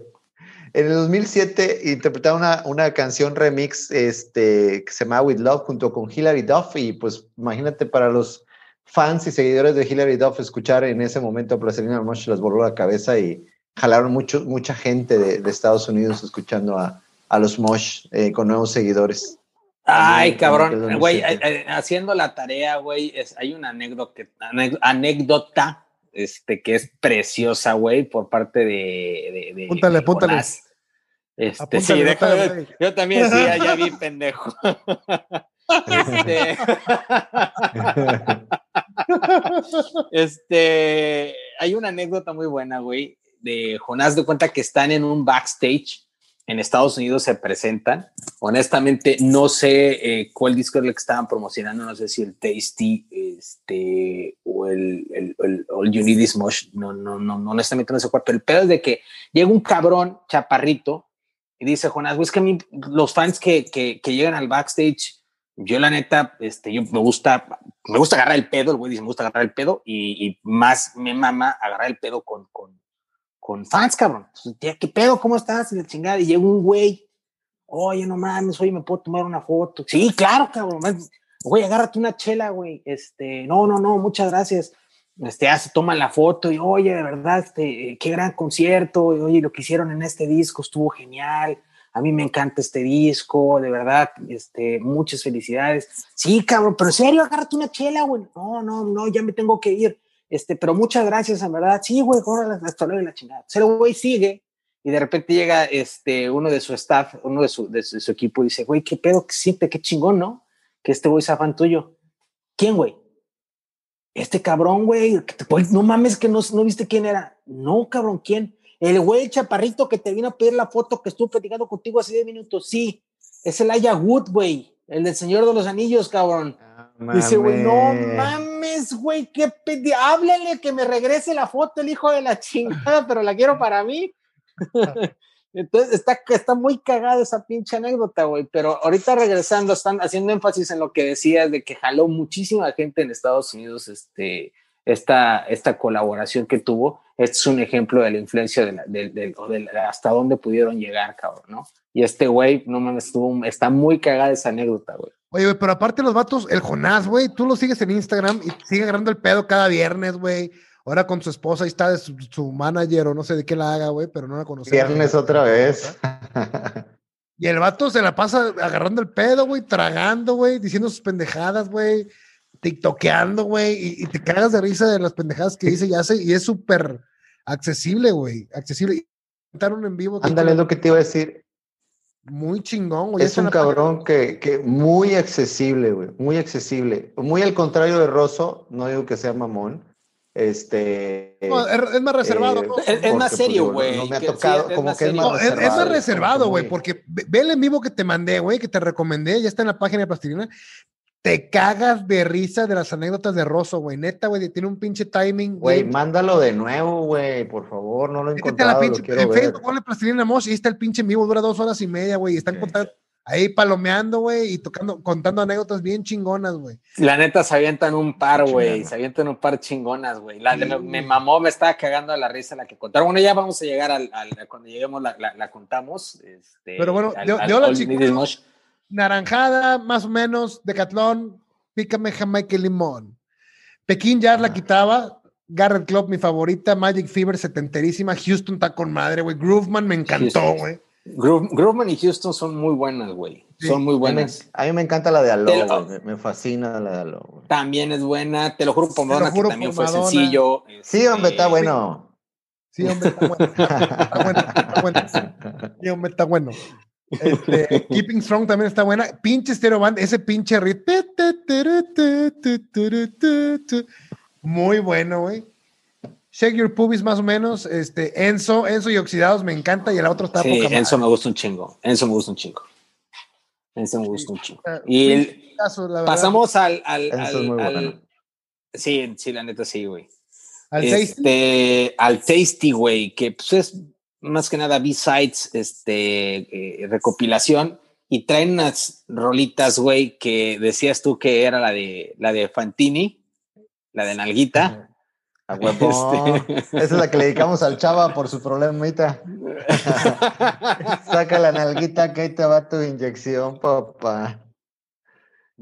En el 2007 interpretaba una, una canción remix este, que se llama With Love junto con Hilary Duff y pues imagínate para los fans y seguidores de Hilary Duff escuchar en ese momento a Placerina Mosh les voló la cabeza y jalaron mucho, mucha gente de, Estados Unidos escuchando a, a los Mosh eh, con nuevos seguidores. Ay, cabrón, güey, haciendo la tarea, güey, hay una anécdota, anécdota este, que es preciosa, güey, por parte de. de, púntale, púntale. Este, sí, déjame, yo también sí, ya vi pendejo. este, este, hay una anécdota muy buena, güey, de Jonás de cuenta que están en un backstage en Estados Unidos se presentan. Honestamente, no sé eh, cuál disco es el que estaban promocionando, no sé si el Tasty este, o el, el, el All You Need Is Mush, no, no, no, honestamente no sé cuál, pero el pedo es de que llega un cabrón chaparrito y dice, Jonás, es que a mí los fans que, que, que, llegan al backstage, yo la neta, este, yo me gusta, me gusta agarrar el pedo, el güey dice, me gusta agarrar el pedo y, y más me mama agarrar el pedo con, con con fans, cabrón. ¿qué pedo? ¿Cómo estás? Y la chingada. Y llega un güey. Oye, no mames, oye, ¿me puedo tomar una foto? Sí, claro, cabrón. Güey, agárrate una chela, güey. Este, no, no, no, muchas gracias. Este, ya se toman la foto y, oye, de verdad, este, qué gran concierto. Oye, lo que hicieron en este disco estuvo genial. A mí me encanta este disco, de verdad, este, muchas felicidades. Sí, cabrón, pero en serio, agárrate una chela, güey. No, no, no, ya me tengo que ir. Este, pero muchas gracias, en verdad. Sí, güey, hasta luego la chingada. Pero, güey, sigue. Y de repente llega este, uno de su staff, uno de su, de su, equipo y dice, güey, qué pedo, que siempre, qué chingón, ¿no? Que este güey sea fan tuyo. ¿Quién, güey? Este cabrón, güey, no mames que no, no viste quién era. No, cabrón, ¿quién? El güey chaparrito que te vino a pedir la foto que estuvo platicando contigo hace 10 minutos. Sí, es el Aya Wood, güey, el del Señor de los Anillos, cabrón. Dice, güey, no mames, güey, qué pedi háblale que me regrese la foto el hijo de la chingada, pero la quiero para mí. Entonces está, está muy cagada esa pinche anécdota, güey. Pero ahorita regresando, están haciendo énfasis en lo que decías de que jaló muchísima gente en Estados Unidos, este, esta, esta colaboración que tuvo, este es un ejemplo de la influencia de, la, de, de, de hasta dónde pudieron llegar, cabrón, ¿no? Y este güey, no mames, estuvo, está muy cagada esa anécdota, güey. Oye, güey, pero aparte los vatos, el Jonás, güey, tú lo sigues en Instagram y sigue agarrando el pedo cada viernes, güey. Ahora con su esposa, ahí está su, su, manager o no sé de qué la haga, güey, pero no la conocemos. Viernes otra vez. Y el vato se la pasa agarrando el pedo, güey, tragando, güey, diciendo sus pendejadas, güey, tiktokeando, güey, y, y, te cagas de risa de las pendejadas que dice y hace, y es súper accesible, güey, accesible. Cantaron en vivo. Ándale, es lo que te iba a decir. Muy chingón, güey. Es un cabrón que, que, muy accesible, güey, muy accesible. Muy al contrario de Rosso, no digo que sea mamón, este. No, es más reservado. Eh, ¿no? Es, es, más serio, güey. No, no, me ha tocado, sí, como que es más no, reservado. Es más reservado, güey, porque ve el en vivo que te mandé, güey, que te recomendé, ya está en la página de Plastilina. Te cagas de risa de las anécdotas de Rosso, güey. Neta, güey, tiene un pinche timing. Güey, mándalo de nuevo, güey, por favor, no lo he encontrado, la pinche, lo quiero en. Facebook, ponle Plastilina Mosh y está el pinche en vivo, dura dos horas y media, güey, y están contando ahí palomeando, güey, y tocando, contando anécdotas bien chingonas, güey. La neta se avientan un par, güey, se avientan un par chingonas, güey. Sí, me, me, mamó, me estaba cagando a la risa la que contaron. Bueno, ya vamos a llegar al, al cuando lleguemos la, la, la contamos. Este, Pero bueno, al, yo, al, yo la chicos, naranjada, más o menos, decatlón, pícame jamaica y limón. Pekín ya la quitaba, Garrett Club, mi favorita, Magic Fever, setenterísima, Houston está con madre, güey, Grooveman me encantó, güey. Groove, Grooveman y Houston son muy buenas, güey. Sí. Son muy buenas. A mí, me, a mí me encanta la de Aló, lo, me, me, fascina la de Aló. Güey. También es buena, te lo juro por Madonna, que también fue Madonna. sencillo. Sí, hombre, está bueno. Sí, hombre, está bueno. Está bueno, está bueno. Sí, hombre, está bueno. Este, Keeping Strong también está buena. Pinche Stereo Band, ese pinche rit. Muy bueno, güey. Shake Your Pubis más o menos, este, Enzo, Enzo y Oxidados me encanta y el otro está sí, poca Enzo me gusta un chingo, Enzo me gusta un chingo. Enzo me gusta un chingo. Y el, caso, pasamos al, al, al, al sí, sí, la neta sí, güey. ¿Al este, tasty? Al Tasty, güey, que pues es más que nada B-Sides, este, eh, recopilación, y traen unas rolitas, güey, que decías tú que era la de, la de Fantini, la de Nalguita. A huevo. Este... Esa es la que le dedicamos al chava por su problemita. Saca la nalguita que ahí te va tu inyección, papá.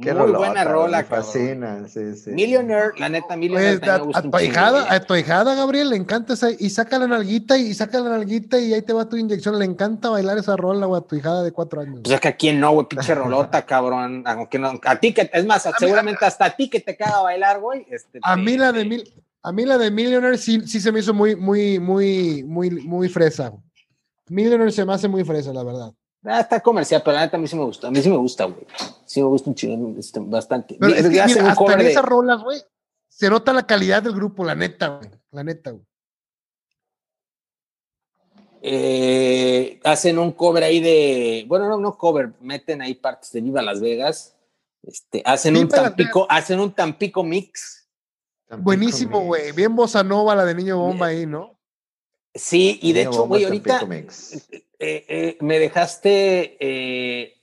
Qué Muy rolota, buena rola, me fascina, sí, sí. Millionaire, la neta, Millionaire. Pues, a, a, tu hijada, a tu hijada, Gabriel, le encanta esa, y saca la nalguita y saca la nalguita y ahí te va tu inyección. Le encanta bailar esa rola, güey, a tu hijada de cuatro años. Pues es que a quién no, güey, pinche rolota, cabrón. Aunque no, a ti que, es más, a seguramente mí, hasta a ti que te caga bailar, güey. Este, a te, mí la de mil, a mí la de Millionaire sí, sí se me hizo muy, muy, muy, muy, muy fresa. Millionaire se me hace muy fresa, la verdad. Ah, está comercial, pero la neta a mí sí me gusta. A mí sí me gusta, güey. Sí me gusta un chingo, este, bastante. Pero es que, mira, hasta en de... esas rolas, güey, se nota la calidad del grupo, la neta, güey. La neta, güey. Eh, hacen un cover ahí de, bueno, no, no cover, meten ahí partes de Viva Las Vegas. Este, hacen Viva un Tampico, hacen un Tampico mix. Tampico Buenísimo, güey. Bien bossa nova la de Niño Bomba ahí, ¿no? Sí, y de hecho, güey, ahorita eh, eh, me dejaste, eh,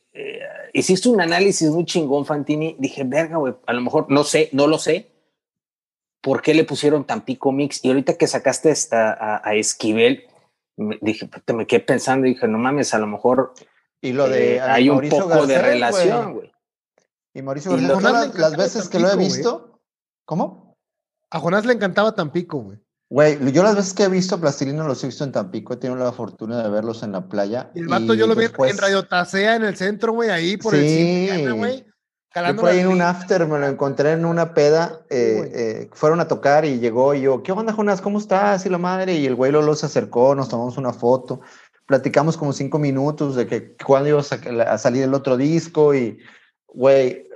hiciste un análisis muy chingón, Fantini. Dije, verga, güey, a lo mejor, no sé, no lo sé, por qué le pusieron Tampico Mix. Y ahorita que sacaste esta, a, a Esquivel, me, dije, te me quedé pensando, dije, no mames, a lo mejor y lo de, hay un poco Garcés, de relación, güey. Y Mauricio Garcés, lo, las, las veces Tampico, que lo he visto, wey. ¿cómo? A Jonás le encantaba Tampico, güey. Güey, yo las veces que he visto Plastilina los he visto en Tampico, he tenido la fortuna de verlos en la playa. Y el vato y yo lo después... vi en Radio Tasea en el centro, güey, ahí por sí. el güey. Yo por ahí en un after me lo encontré en una peda, eh, eh, fueron a tocar y llegó y yo, ¿qué onda, Jonas? ¿Cómo estás? Y la madre, y el güey Lolo se acercó, nos tomamos una foto, platicamos como cinco minutos de que cuándo iba a, a salir el otro disco y, güey,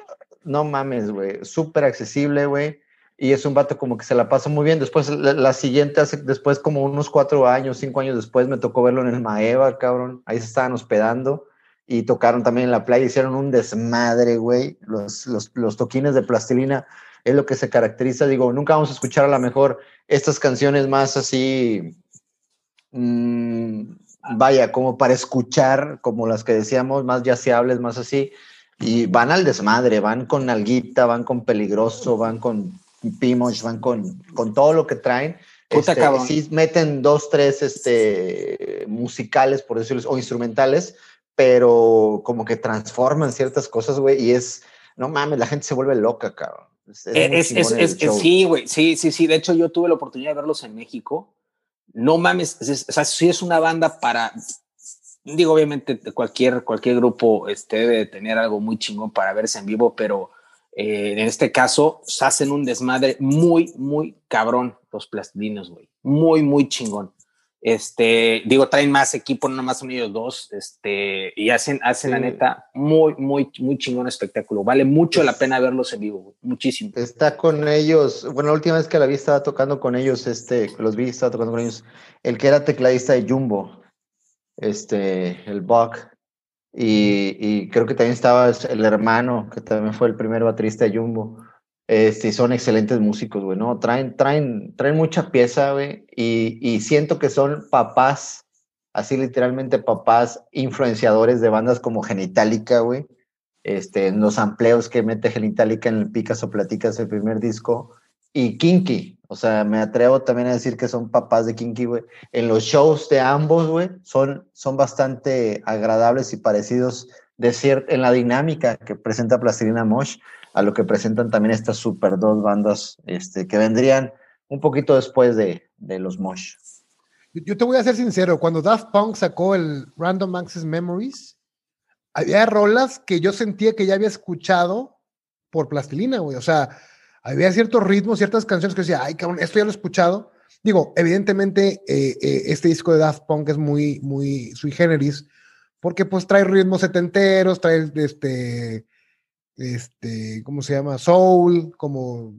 no mames, güey, súper accesible, güey y es un vato como que se la pasa muy bien. Después, la, la, siguiente, después como unos cuatro años, cinco años después, me tocó verlo en el Maeva, cabrón. Ahí se estaban hospedando y tocaron también en la playa, hicieron un desmadre, güey. Los, los, los toquines de plastilina es lo que se caracteriza. Digo, nunca vamos a escuchar a lo mejor estas canciones más así, mmm, vaya, como para escuchar, como las que decíamos, más yaceables, más así. Y van al desmadre, van con alguita, van con peligroso, van con Pimosh van con, con todo lo que traen. Este, sí meten dos, tres este, musicales, por decirlo, o instrumentales, pero como que transforman ciertas cosas, güey, y es, no mames, la gente se vuelve loca, cabrón. Es, es, sí, güey, sí, sí, sí. De hecho, yo tuve la oportunidad de verlos en México. No mames, o sea, sí es una banda para, digo, obviamente cualquier, cualquier grupo este, debe tener algo muy chingón para verse en vivo, pero eh, en este caso, se hacen un desmadre muy, muy cabrón los plastilinos, güey. Muy, muy chingón. Este, digo, traen más equipo, no más son ellos dos, este, y hacen, hacen la neta muy, muy, muy chingón espectáculo. Vale mucho la pena verlos en vivo, muchísimo. Está con ellos, bueno, la última vez que la vi estaba tocando con ellos, este, los vi, estaba tocando con ellos, el que era tecladista de Jumbo, este, el Buck, y, creo que también estaba el hermano, que también fue el primer baterista de Jumbo. Este, son excelentes músicos, güey, ¿no? Traen, traen, traen mucha pieza, güey, y, siento que son papás, así literalmente papás, influenciadores de bandas como Genitalica, güey. Este, en los amplios que mete Genitalica en el Picas Platicas, el primer disco, y Kinky, o sea, me atrevo también a decir que son papás de Kinky, güey. En los shows de ambos, güey, son, son bastante agradables y parecidos de en la dinámica que presenta Plastilina Mosh a lo que presentan también estas super dos bandas este, que vendrían un poquito después de, de los Mosh. Yo te voy a ser sincero, cuando Daft Punk sacó el Random Access Memories, había rolas que yo sentía que ya había escuchado por Plastilina, güey. O sea, había ciertos ritmos, ciertas canciones que decía, ay, cabrón, esto ya lo he escuchado. Digo, evidentemente, eh, eh, este disco de Daft Punk es muy, muy sui generis, porque pues trae ritmos setenteros, trae este, este, ¿cómo se llama? Soul, como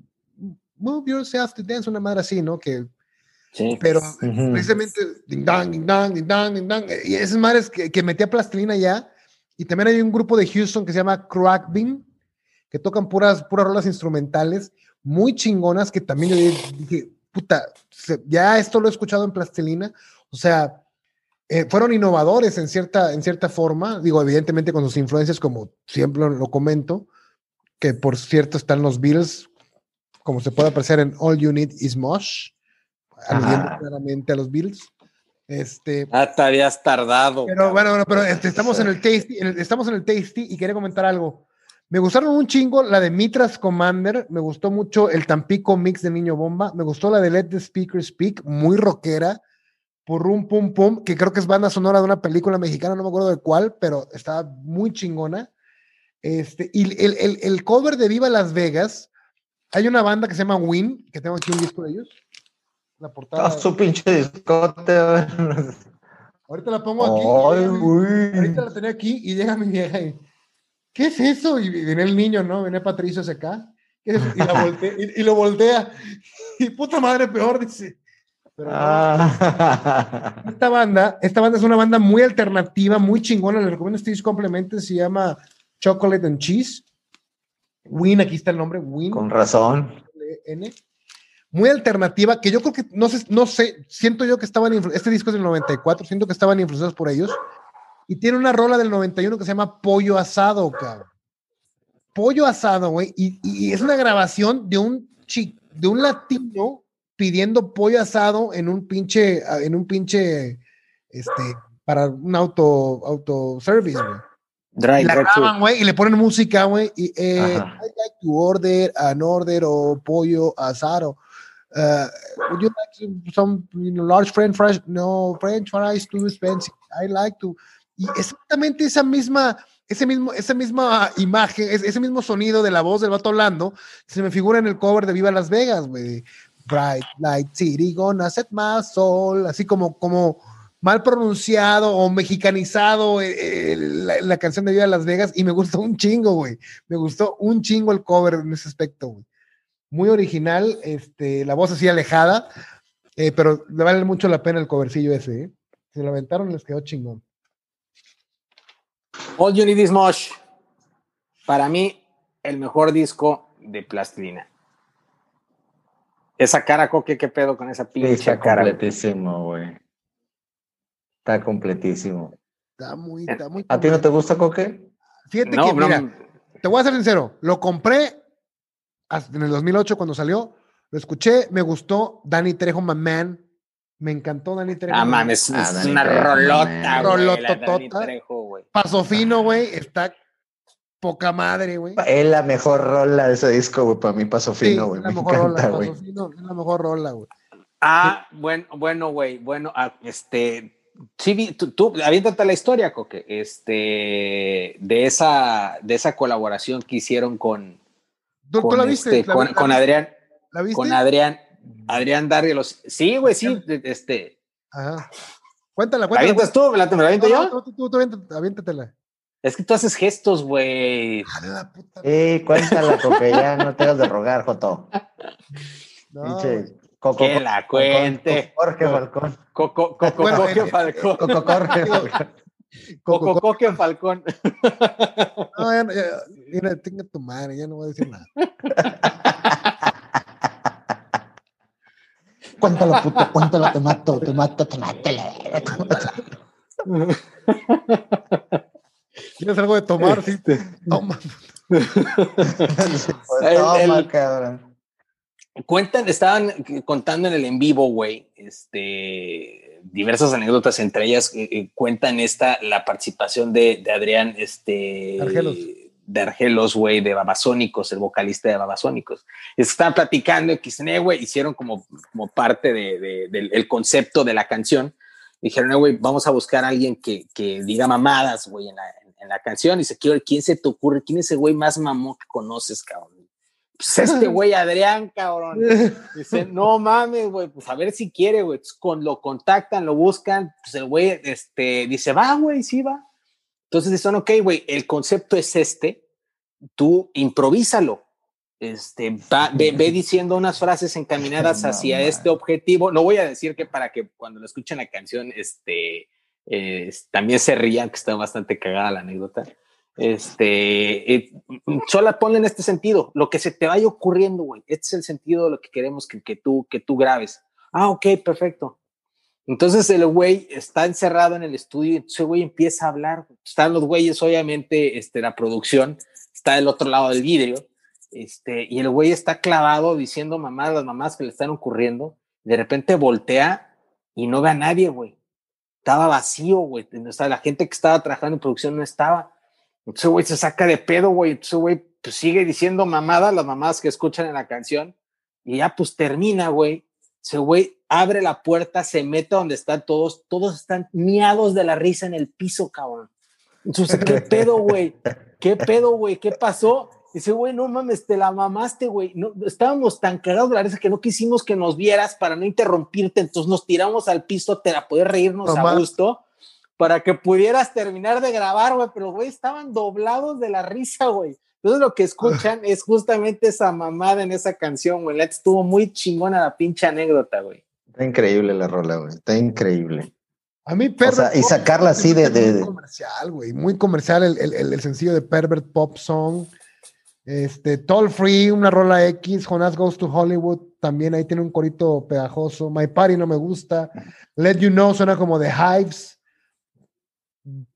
Move Yourself to Dance, una madre así, ¿no? Que, sí. Pero precisamente, ding dang, ding dang, ding dang, ding dang, y esas madres que, que metía plastilina ya, y también hay un grupo de Houston que se llama Crack Bean, que tocan puras, puras rolas instrumentales muy chingonas que también yo dije, puta, ya esto lo he escuchado en plastilina, o sea, eh, fueron innovadores en cierta, en cierta forma, digo, evidentemente con sus influencias, como siempre lo comento, que por cierto están los Beatles, como se puede apreciar en All You Need Is Mosh, aludiendo claramente a los Beatles. Este, ah, te habías tardado. Pero bueno, pero este, estamos en el Tasty, estamos en el Tasty y quería comentar algo. Me gustaron un chingo la de Mitras Commander, me gustó mucho el Tampico Mix de Niño Bomba, me gustó la de Let the Speaker Speak, muy rockera, Purrum Pum Pum, que creo que es banda sonora de una película mexicana, no me acuerdo de cuál, pero estaba muy chingona. Este, y el, el, cover de Viva Las Vegas, hay una banda que se llama Win, que tengo aquí un disco de ellos. La portada. Ah, su pinche discote. Ahorita la pongo aquí. ahorita la tenía aquí y llega mi vieja y ¿qué es eso? Y viene el niño, ¿no? Viene Patricio acá. Y, lo voltea. Y puta madre, peor, dice. Ah. Esta banda, esta banda es una banda muy alternativa, muy chingona. Le recomiendo este disco complemente. Se llama Chocolate and Cheese. Win, aquí está el nombre, Win. Con razón. Muy alternativa, que yo creo que, no sé, no sé, siento yo que estaban, este disco es del 94, siento que estaban influenciados por ellos. Y tiene una rola del 91 que se llama Pollo Asado, cabrón. Pollo Asado, güey. Y, es una grabación de un de un latino pidiendo pollo asado en un pinche, en un pinche, este, para un auto, auto service, güey. Drive, y la graban, güey, y le ponen música, güey, y eh, I like to order an order o pollo asado. Uh, would you like some large French fries? No, French fries too expensive. I like to. Y exactamente esa misma, ese mismo, esa misma imagen, ese mismo sonido de la voz del vato hablando, se me figura en el cover de Viva Las Vegas, güey. Bright Light City, gonna set my soul, así como, como mal pronunciado o mexicanizado eh, eh, la, canción de Viva Las Vegas y me gustó un chingo, güey. Me gustó un chingo el cover en ese aspecto, güey. Muy original, este, la voz así alejada, eh, pero le vale mucho la pena el covercillo ese, ¿eh? Se lo aventaron, les quedó chingón. All You Need Is Mosh. Para mí, el mejor disco de plastilina. Esa cara, Coque, ¿qué pedo con esa pinche Está completísimo, güey. Está completísimo. Está muy, está muy. ¿A ti no te gusta, Coque? Fíjate que, mira, te voy a ser sincero, lo compré en el 2008 cuando salió, lo escuché, me gustó Danny Trejo, my man. Me encantó Danny Trejo. Ah, mames, es, Ah, una Trejo, rolota, güey. Rolototota. Trejo, güey. Paso fino, güey, está poca madre, güey. Es la mejor rola de ese disco, güey, para mí paso Sí, fino, güey. es la Me mejor encanta, rola, güey. Paso Fino, es la mejor rola, güey. Ah, bueno, bueno, güey, bueno, ah, este, sí, vi- tú, tú, aviéntate la historia, Coque, este, de esa, de esa colaboración que hicieron con, ¿Tú, tú con, la viste? este, ¿La, con, la con viste? Adrián, ¿La viste? con Adrián, Adrián Darrio, los, sí, güey, sí, este, Ajá. Cuéntala, ¿la cuéntala. avientas tú? ¿Me la, me la aviento No, yo? no, tú, tú, tú, aviéntate- aviéntatela. Es que tú haces gestos, güey. Ah, la puta. Eh, cuéntala, porque ya no te hagas de rogar, Joto. No. Coco- Que la cuente. Jorge Falcón. Coco, Coco, eh, Falcón. Coco Jorge Falcón. Coco, Coco, Coque Falcón. No, ya, no, ya, mira, tenga tu madre, ya no voy a decir nada. Cuéntalo, puto, cuéntalo, te mato, te mato, te mato. te mato. ¿Quieres algo de tomar? Sí. Toma. Pues toma, el- cabrón. Cuentan, estaban contando en el en vivo, güey, este, diversas anécdotas, entre ellas eh, eh, cuentan esta, la participación de, de Adrián, este, Argelos. De Argelos, güey, de Babasónicos, el vocalista de Babasónicos. Estaban platicando y güey, hicieron como, como parte de, de- del el concepto de la canción. Dijeron, güey, vamos a buscar a alguien que, que diga mamadas, güey, en la, en la canción. Y dice, "Quiero- ¿quién se te ocurre? ¿Quién es el güey más mamón que conoces, cabrón? Pues este güey Adrián, cabrón. Dice, no mames, güey, pues a ver si quiere, güey. Entonces, Con, lo contactan, lo buscan, pues el güey este, dice, va, güey, sí va. Entonces dicen, ok, güey, el concepto es este, tú improvísalo. Este, va- ve, ve diciendo unas frases encaminadas hacia este objetivo. No voy a decir que para que cuando lo escuchen la canción, este, eh, también se rían, que está bastante cagada la anécdota. Este, eh, solo ponle en este sentido, lo que se te vaya ocurriendo, güey. Este es el sentido de lo que queremos que, que tú, que tú grabes. Ah, ok, perfecto. Entonces el güey está encerrado en el estudio y entonces el güey empieza a hablar. Están los güeyes, obviamente, este, la producción está del otro lado del vidrio. Este, y el güey está clavado diciendo mamás, las mamás que le están ocurriendo. De repente voltea y no ve a nadie, güey. Estaba vacío, güey. O sea, la gente que estaba trabajando en producción no estaba. Entonces, güey, se saca de pedo, güey. Entonces, güey, pues sigue diciendo mamada, las mamadas que escuchan en la canción. Y ya, pues termina, güey. Ese güey abre la puerta, se mete donde están todos. Todos están miados de la risa en el piso, cabrón. Entonces, ¿qué pedo, güey? ¿Qué pedo, güey? ¿Qué pasó? Dice, güey, no mames, te la mamaste, güey. No, estábamos tan cagados de la risa que no quisimos que nos vieras para no interrumpirte. Entonces nos tiramos al piso para poder reírnos No a gusto para que pudieras terminar de grabar, güey. Pero, güey, estaban doblados de la risa, güey. Entonces lo que escuchan es justamente esa mamada en esa canción, güey. La Estuvo muy chingona la pinche anécdota, güey. Está increíble la rola, güey. Está increíble. A mí, O Pervert sea, y Pop sacarla así de- de- Muy comercial, güey. Muy comercial el, el- el- el sencillo de Pervert Pop Song. Este, Toll Free, una rola X. Jonas Goes to Hollywood. También ahí tiene un corito pegajoso. My Party no me gusta. Let You Know suena como The Hives.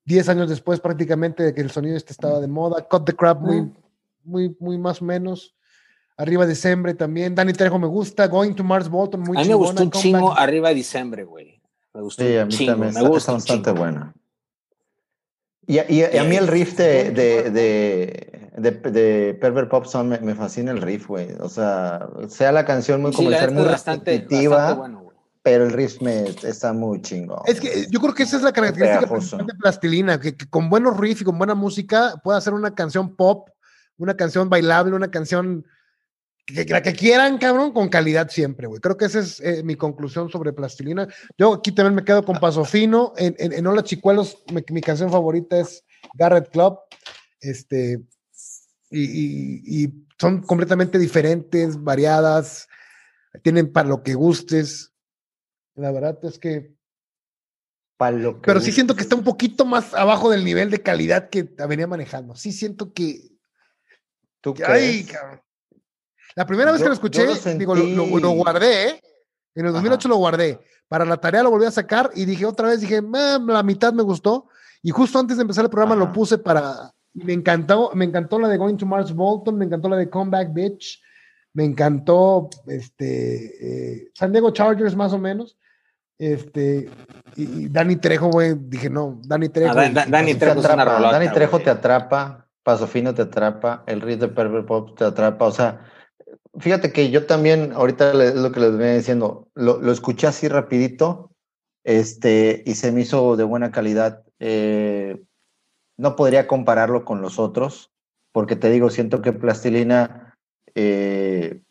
Diez años después, prácticamente, de que el sonido este estaba de moda. Cut the Crap, muy, Mm. muy, muy más o menos. Arriba Diciembre también. Danny Trejo me gusta. Going to Mars Bolton, muy a mí me gustó un Comeback. chingo arriba de diciembre, güey. Me gustó Sí, a mí chingo. también Me está, gusta está bastante chingo. buena. Y, a- y a- y a mí el riff de, de, de, de, de Pervert Pop Song me, me fascina el riff, güey. O sea, sea la canción muy comercial, muy bastante, repetitiva, bastante bueno. Pero el riff me está muy chingo. Es que yo creo que esa es la característica principal de Plastilina, que, que con buenos riffs y con buena música puede hacer una canción pop, una canción bailable, una canción que, la que quieran, cabrón, con calidad siempre, güey. Creo que esa es eh, mi conclusión sobre Plastilina. Yo aquí también me quedo con Paso Fino. En, en, en Hola Chicuelos, mi, mi canción favorita es Garrett Club. Este, y, y- y son completamente diferentes, variadas, tienen para lo que gustes. La verdad es que Pa' lo que pero sí siento que está un poquito más abajo del nivel de calidad que venía manejando. Sí siento que. ¿Tú que- ay, cabrón. La primera vez que lo escuché, lo digo, lo, guardé, ¿eh? En el 2008 lo guardé. Para la tarea lo volví a sacar y dije otra vez, dije, "Ah, la mitad me gustó. Y justo antes de empezar el programa lo Ajá. puse para. y Me encantó, me encantó la de Going to Mars Bolton, me encantó la de Comeback Bitch. me encantó este, eh, San Diego Chargers más o menos. Este, y, Dani Trejo, güey, dije, no, Dani Trejo. Ah, Dani Trejo, te atrapa, Dani Trejo te atrapa, Paso Fino te atrapa, el Ritz de Pervert Pop te atrapa, o sea, fíjate que yo también, ahorita es lo que les venía diciendo, lo, lo, escuché así rapidito, este, y se me hizo de buena calidad. Eh, no podría compararlo con los otros, porque te digo, siento que Plastilina eh,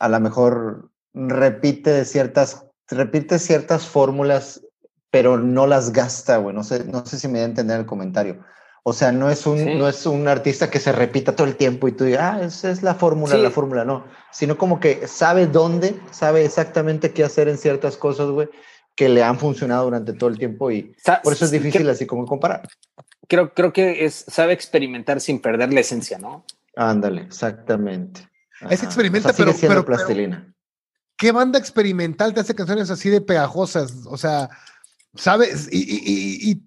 a lo mejor repite ciertas repite ciertas fórmulas, pero no las gasta, güey. No sé, no sé si me voy a entender el comentario. O sea, no es un, no es un artista que se repita todo el tiempo y tú digas, ah, esa es la fórmula, la fórmula, no. Sino como que sabe dónde, sabe exactamente qué hacer en ciertas cosas, güey, que le han funcionado durante todo el tiempo y por eso es difícil así como comparar. Creo, creo que es, sabe experimentar sin perder la esencia, ¿no? Ándale, exactamente. Es experimenta, pero, pero, plastilina. ¿Qué banda experimental te hace canciones así de pegajosas? O sea, ¿sabes? Y,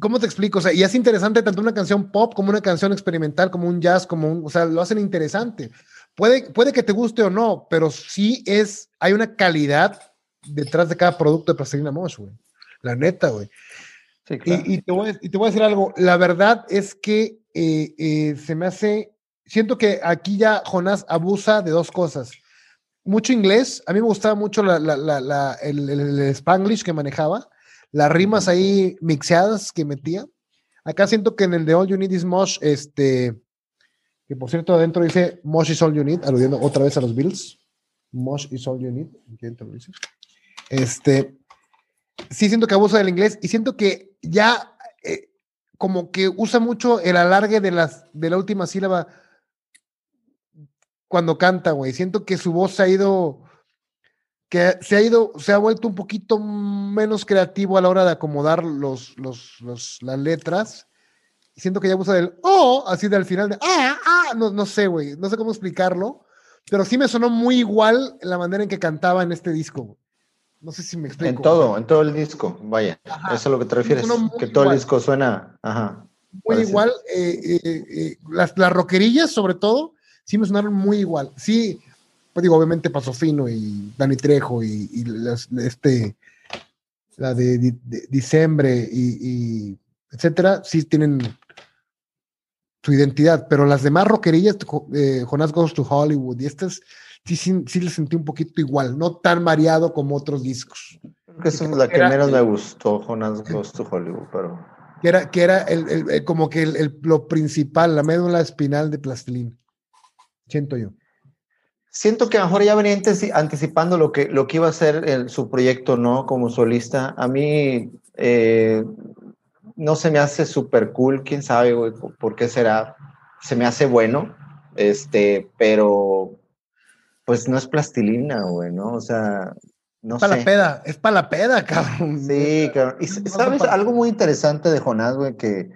¿cómo te explico? O sea, y es interesante tanto una canción pop como una canción experimental, como un jazz, como un, o sea, lo hacen interesante. Puede, puede que te guste o no, pero sí es, hay una calidad detrás de cada producto de Plastilina Mosh, güey. La neta, güey. Sí, claro. y, te voy a, decir algo, la verdad es que eh, eh, se me hace, siento que aquí ya Jonás abusa de dos cosas mucho inglés. A mí me gustaba mucho el, spanglish que manejaba, las rimas ahí mixeadas que metía. Acá siento que en el de All You Need is Mosh, este, que por cierto adentro dice Mosh is All You Need, aludiendo otra vez a los Bills. Mosh is All You Need. Este, sí siento que abusa del inglés y siento que ya eh, como que usa mucho el alargue de, las, de la última sílaba cuando canta, güey. Siento que su voz se ha ido, que se ha ido, se ha vuelto un poquito menos creativo a la hora de acomodar los, los, los las letras. Siento que ya usa del oh, así del final de ah, ah, no, no sé, güey, no sé cómo explicarlo, pero sí me sonó muy igual la manera en que cantaba en este disco. No sé si me explico. En todo, en todo el disco, vaya. Eso es a lo que te refieres, que todo el disco suena, ajá. Muy igual, eh, eh, eh, las, las roquerillas sobre todo, sí me sonaron muy igual. Sí, pues digo, obviamente Paso Fino y Dani Trejo y, este, la de, diciembre y, etcétera, sí tienen su identidad, pero las demás rockerillas, eh, Jonas Goes to Hollywood y estas, sí, sí, sí les sentí un poquito igual, no tan variado como otros discos. Creo que es la que menos me gustó, Jonas Goes to Hollywood, pero... Que era, que era el, como que lo principal, la médula espinal de Plastilina siento yo. Siento que a lo mejor ya venía anticipando lo que, lo que iba a ser su proyecto, ¿no? Como solista. A mí eh, no se me hace súper cool, quién sabe, güey, por qué será. Se me hace bueno, este, pero pues no es plastilina, güey, ¿no? O sea, no es para la peda, es para la peda, cabrón. Sí, cabrón. Y sabes, algo muy interesante de Jonás, güey, que,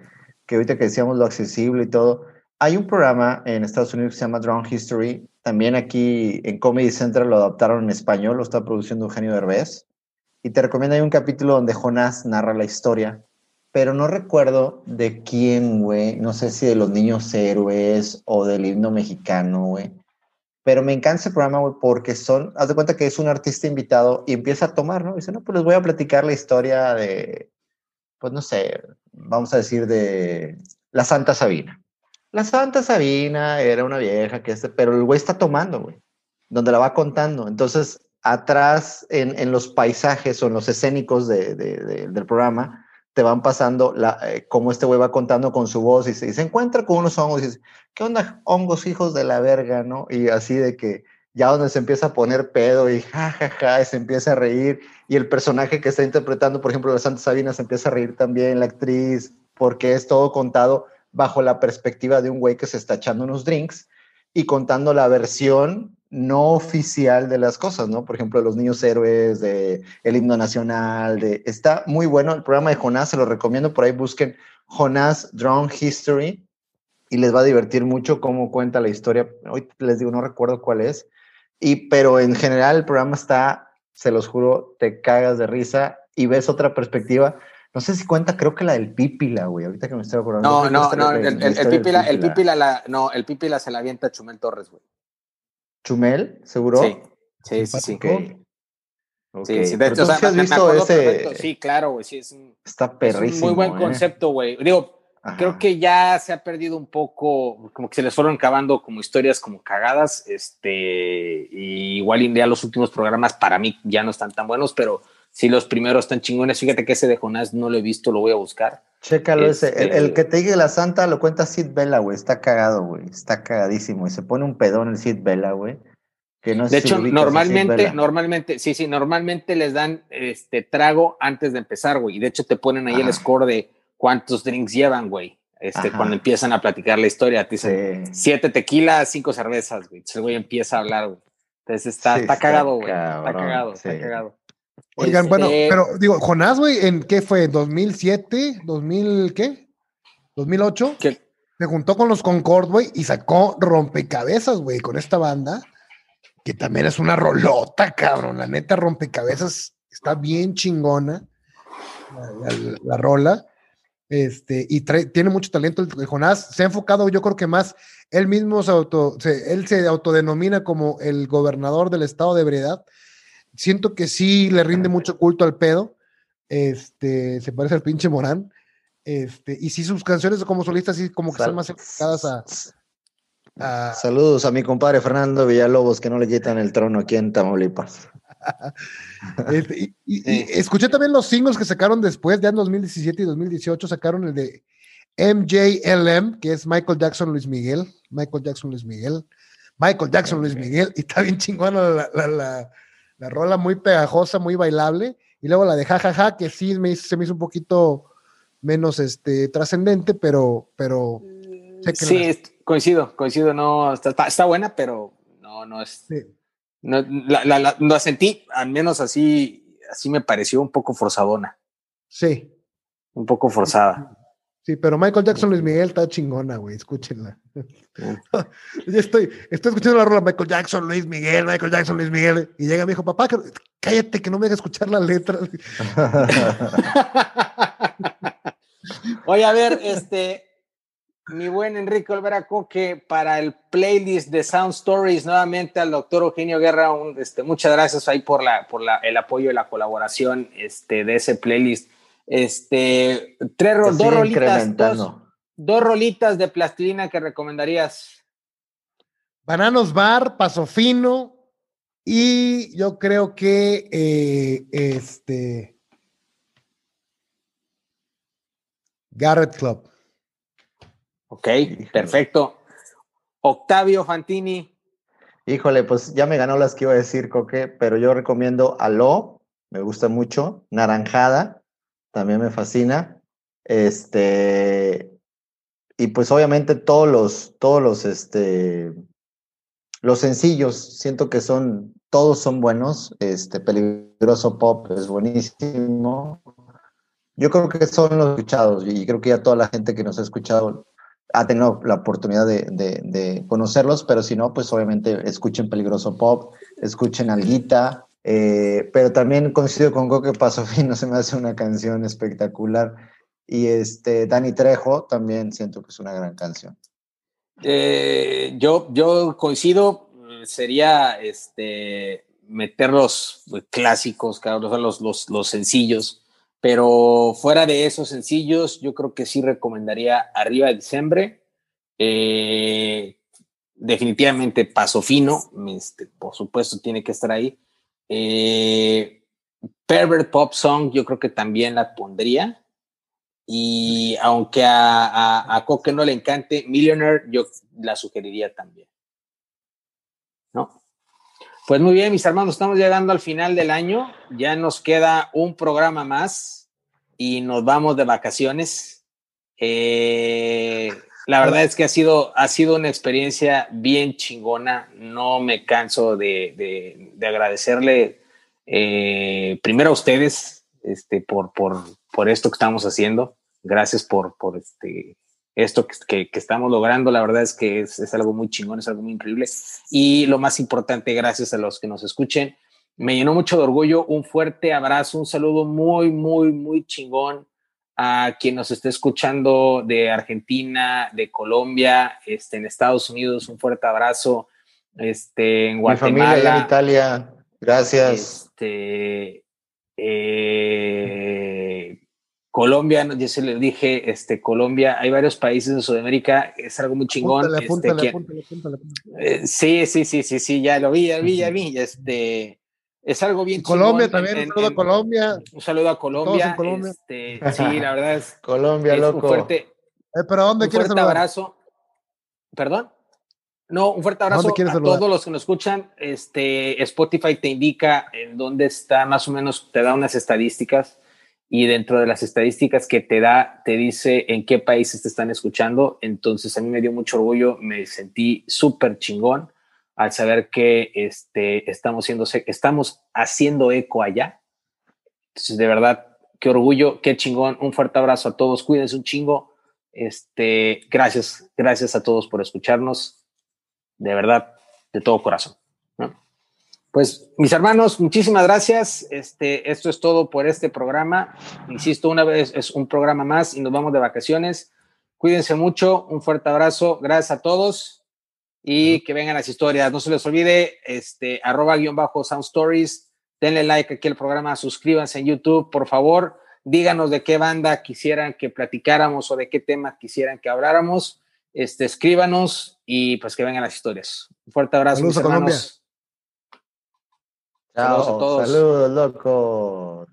que ahorita que decíamos lo accesible y todo, hay un programa en Estados Unidos que se llama Drone History. También aquí en Comedy Central lo adaptaron en español, lo está produciendo Eugenio Derbez. Y te recomiendo, hay un capítulo donde Jonás narra la historia, pero no recuerdo de quién, güey. No sé si de los niños héroes o del himno mexicano, güey. Pero me encanta ese programa, güey, porque son, haz de cuenta que es un artista invitado y empieza a tomar, ¿no? dice, no, pues les voy a platicar la historia de, pues no sé, vamos a decir de la Santa Sabina la Santa Sabina era una vieja, que este, pero el güey está tomando, güey, donde la va contando. Entonces, atrás en, los paisajes o en los escénicos del programa, te van pasando la, eh, como este güey va contando con su voz y se, se, encuentra con unos hongos y dice, ¿qué onda, hongos hijos de la verga, no? Y así de que ya donde se empieza a poner pedo y jajaja, y se empieza a reír y el personaje que está interpretando, por ejemplo, la Santa Sabina se empieza a reír también, la actriz, porque es todo contado bajo la perspectiva de un güey que se está echando unos drinks y contando la versión no oficial de las cosas, ¿no? Por ejemplo, los niños héroes, de el himno nacional, de está muy bueno el programa de Jonás, se lo recomiendo, por ahí busquen Jonás Drone History y les va a divertir mucho cómo cuenta la historia. Hoy les digo, no recuerdo cuál es, y pero en general el programa está, se los juro, te cagas de risa y ves otra perspectiva no sé si cuenta, creo que la del Pípila, güey, ahorita que me estoy acordando. No, no, no, el, Pípila, el Pípila, la, no, el Pípila se la avienta a Chumel Torres, güey. Chumel, seguro. Sí, sí, sí. sí. Sí, sí, de hecho, o sea, has visto ese... Sí, claro, güey, sí, es un, Está perrísimo. Es un muy buen ¿eh? concepto, güey. Digo, Ajá. creo que ya se ha perdido un poco, como que se les fueron acabando como historias como cagadas, este, y igual ya los últimos programas para mí ya no están tan buenos, pero sí los primeros están chingones. Fíjate que ese de Jonás no lo he visto, lo voy a buscar. Chécalo ese. El, el, que te diga la santa lo cuenta Sid Vela, güey. Está cagado, güey. Está cagadísimo. Y se pone un pedón el Sid Vela, güey. No de hecho, si normalmente, normalmente, sí, sí, normalmente les dan este trago antes de empezar, güey. Y de hecho te ponen ahí el score de cuántos drinks llevan, güey. Este, Ajá. cuando empiezan a platicar la historia, te dicen sí. siete tequilas, cinco cervezas, güey. Entonces el güey empieza a hablar, güey. Entonces está, sí, está, está cagado, güey. Está cagado, sí. está cagado. Oigan, este... bueno, pero digo, Jonás, güey, ¿en qué fue? ¿2007? ¿2000 qué? ¿2008? ¿Qué? Se juntó con los Concord, güey, y sacó rompecabezas, güey, con esta banda que también es una rolota, cabrón. La neta, rompecabezas está bien chingona. La, la, la rola. Este, y trae, tiene mucho talento el Jonás. Se ha enfocado, yo creo que más, él mismo se auto, se, él se autodenomina como el gobernador del estado de ebriedad. Siento que sí le rinde mucho culto al pedo. Este, se parece al pinche Morán. Este, y sí, sus canciones como solista, sí, como que están más enfocadas a, Saludos a mi compadre Fernando Villalobos, que no le quitan el trono aquí en Tamaulipas. este, y, y, y, escuché también los singles que sacaron después, ya en 2017 y 2018, sacaron el de MJLM, que es Michael Jackson Luis Miguel. Michael Jackson Luis Miguel. Michael Jackson Luis Miguel. Y está bien chingona la, la, la, la, rola, muy pegajosa, muy bailable. Y luego la de jajaja, ja, ja, que sí me hizo, se me hizo un poquito menos este, trascendente, pero, pero sé que sí, las coincido, coincido, no, está, está, buena, pero no, no es. Sí. No, la, la, la, la, sentí, al menos así, así me pareció un poco forzadona. Sí. Un poco forzada. Sí, pero Michael Jackson Luis Miguel está chingona, güey, escúchenla. Yo estoy, estoy escuchando la rola Michael Jackson, Luis Miguel, Michael Jackson, Luis Miguel, y llega mi hijo, papá, cállate que no me deja escuchar la letra. Oye, a ver, este, mi buen Enrique Olvera Coque, para el playlist de Sound Stories, nuevamente al doctor Eugenio Guerra, un, este, muchas gracias ahí por, la, por la, el apoyo y la colaboración este, de ese playlist. Este, tres, dos rolitas, dos, dos, rolitas de plastilina que recomendarías. Bananos Bar, Paso Fino, y yo creo que eh, este Garrett Club. Ok, perfecto. Octavio Fantini. Híjole, pues ya me ganó las que iba a decir, Coque, pero yo recomiendo Aló, me gusta mucho. Naranjada, también me fascina. Este, y pues obviamente todos los, todos los, este, los sencillos, siento que son, todos son buenos. Este, Peligroso Pop es buenísimo. Yo creo que son los escuchados y creo que ya toda la gente que nos ha escuchado ha tenido la oportunidad de, de, de, conocerlos, pero si no, pues obviamente escuchen Peligroso Pop, escuchen Alguita, eh, pero también coincido con Coque Pasofino, se me hace una canción espectacular. Y este, Dani Trejo también siento que es una gran canción. Eh, yo, yo coincido, sería este, meter los clásicos, los, los, los sencillos pero fuera de esos sencillos, yo creo que sí recomendaría Arriba de Diciembre. Eh, definitivamente Paso Fino, este, por supuesto, tiene que estar ahí. Eh, Pervert Pop Song, yo creo que también la pondría. Y aunque a, a, a Coque no le encante, Millionaire, yo la sugeriría también. ¿No? Pues muy bien, mis hermanos, estamos llegando al final del año. Ya nos queda un programa más y nos vamos de vacaciones. Eh, la verdad es que ha sido, ha sido una experiencia bien chingona. No me canso de, de, de agradecerle eh, primero a ustedes este, por, por, por esto que estamos haciendo. Gracias por, por este, esto que, que, estamos logrando, la verdad es que es, es, algo muy chingón, es algo muy increíble. Y lo más importante, gracias a los que nos escuchen, me llenó mucho de orgullo, un fuerte abrazo, un saludo muy, muy, muy chingón a quien nos esté escuchando de Argentina, de Colombia, este, en Estados Unidos, un fuerte abrazo. este, en Mi familia allá Guatemala. en Italia. Gracias. Este, eh, Colombia, ya se le dije, este, Colombia, hay varios países en Sudamérica, es algo muy chingón. Apúntale, este, apúntale, que- apúntale, apúntale, apúntale. eh, sí, sí, sí, sí, sí, ya lo vi, ya vi, ya vi. Este, es algo bien Colombia también, en- un saludo en- a Colombia. Un saludo a Colombia. en Colombia. este, sí, la verdad es, Colombia, es loco. un fuerte, Eh, pero ¿a dónde un quieres fuerte saludar? abrazo. ¿Perdón? No, un fuerte abrazo ¿Dónde quieres a saludar? todos los que nos escuchan. Este, Spotify te indica en dónde está, más o menos te da unas estadísticas y dentro de las estadísticas que te da, te dice en qué países te están escuchando. Entonces a mí me dio mucho orgullo, me sentí súper chingón al saber que este, estamos, siendo, estamos haciendo eco allá. Entonces, de verdad, qué orgullo, qué chingón. Un fuerte abrazo a todos, cuídense un chingo. Este, gracias, gracias a todos por escucharnos. De verdad, de todo corazón. Pues, mis hermanos, muchísimas gracias. Este, esto es todo por este programa. Insisto, una vez es un programa más y nos vamos de vacaciones. Cuídense mucho, un fuerte abrazo, gracias a todos y que vengan las historias. No se les olvide, este, arroba guion bajo Sound Stories. Denle like aquí al programa, suscríbanse en YouTube, por favor. Díganos de qué banda quisieran que platicáramos o de qué tema quisieran que habláramos. Este, escríbanos y pues que vengan las historias. Un fuerte abrazo, Saludos mis a Colombia. Saludos a todos. saludos, loco.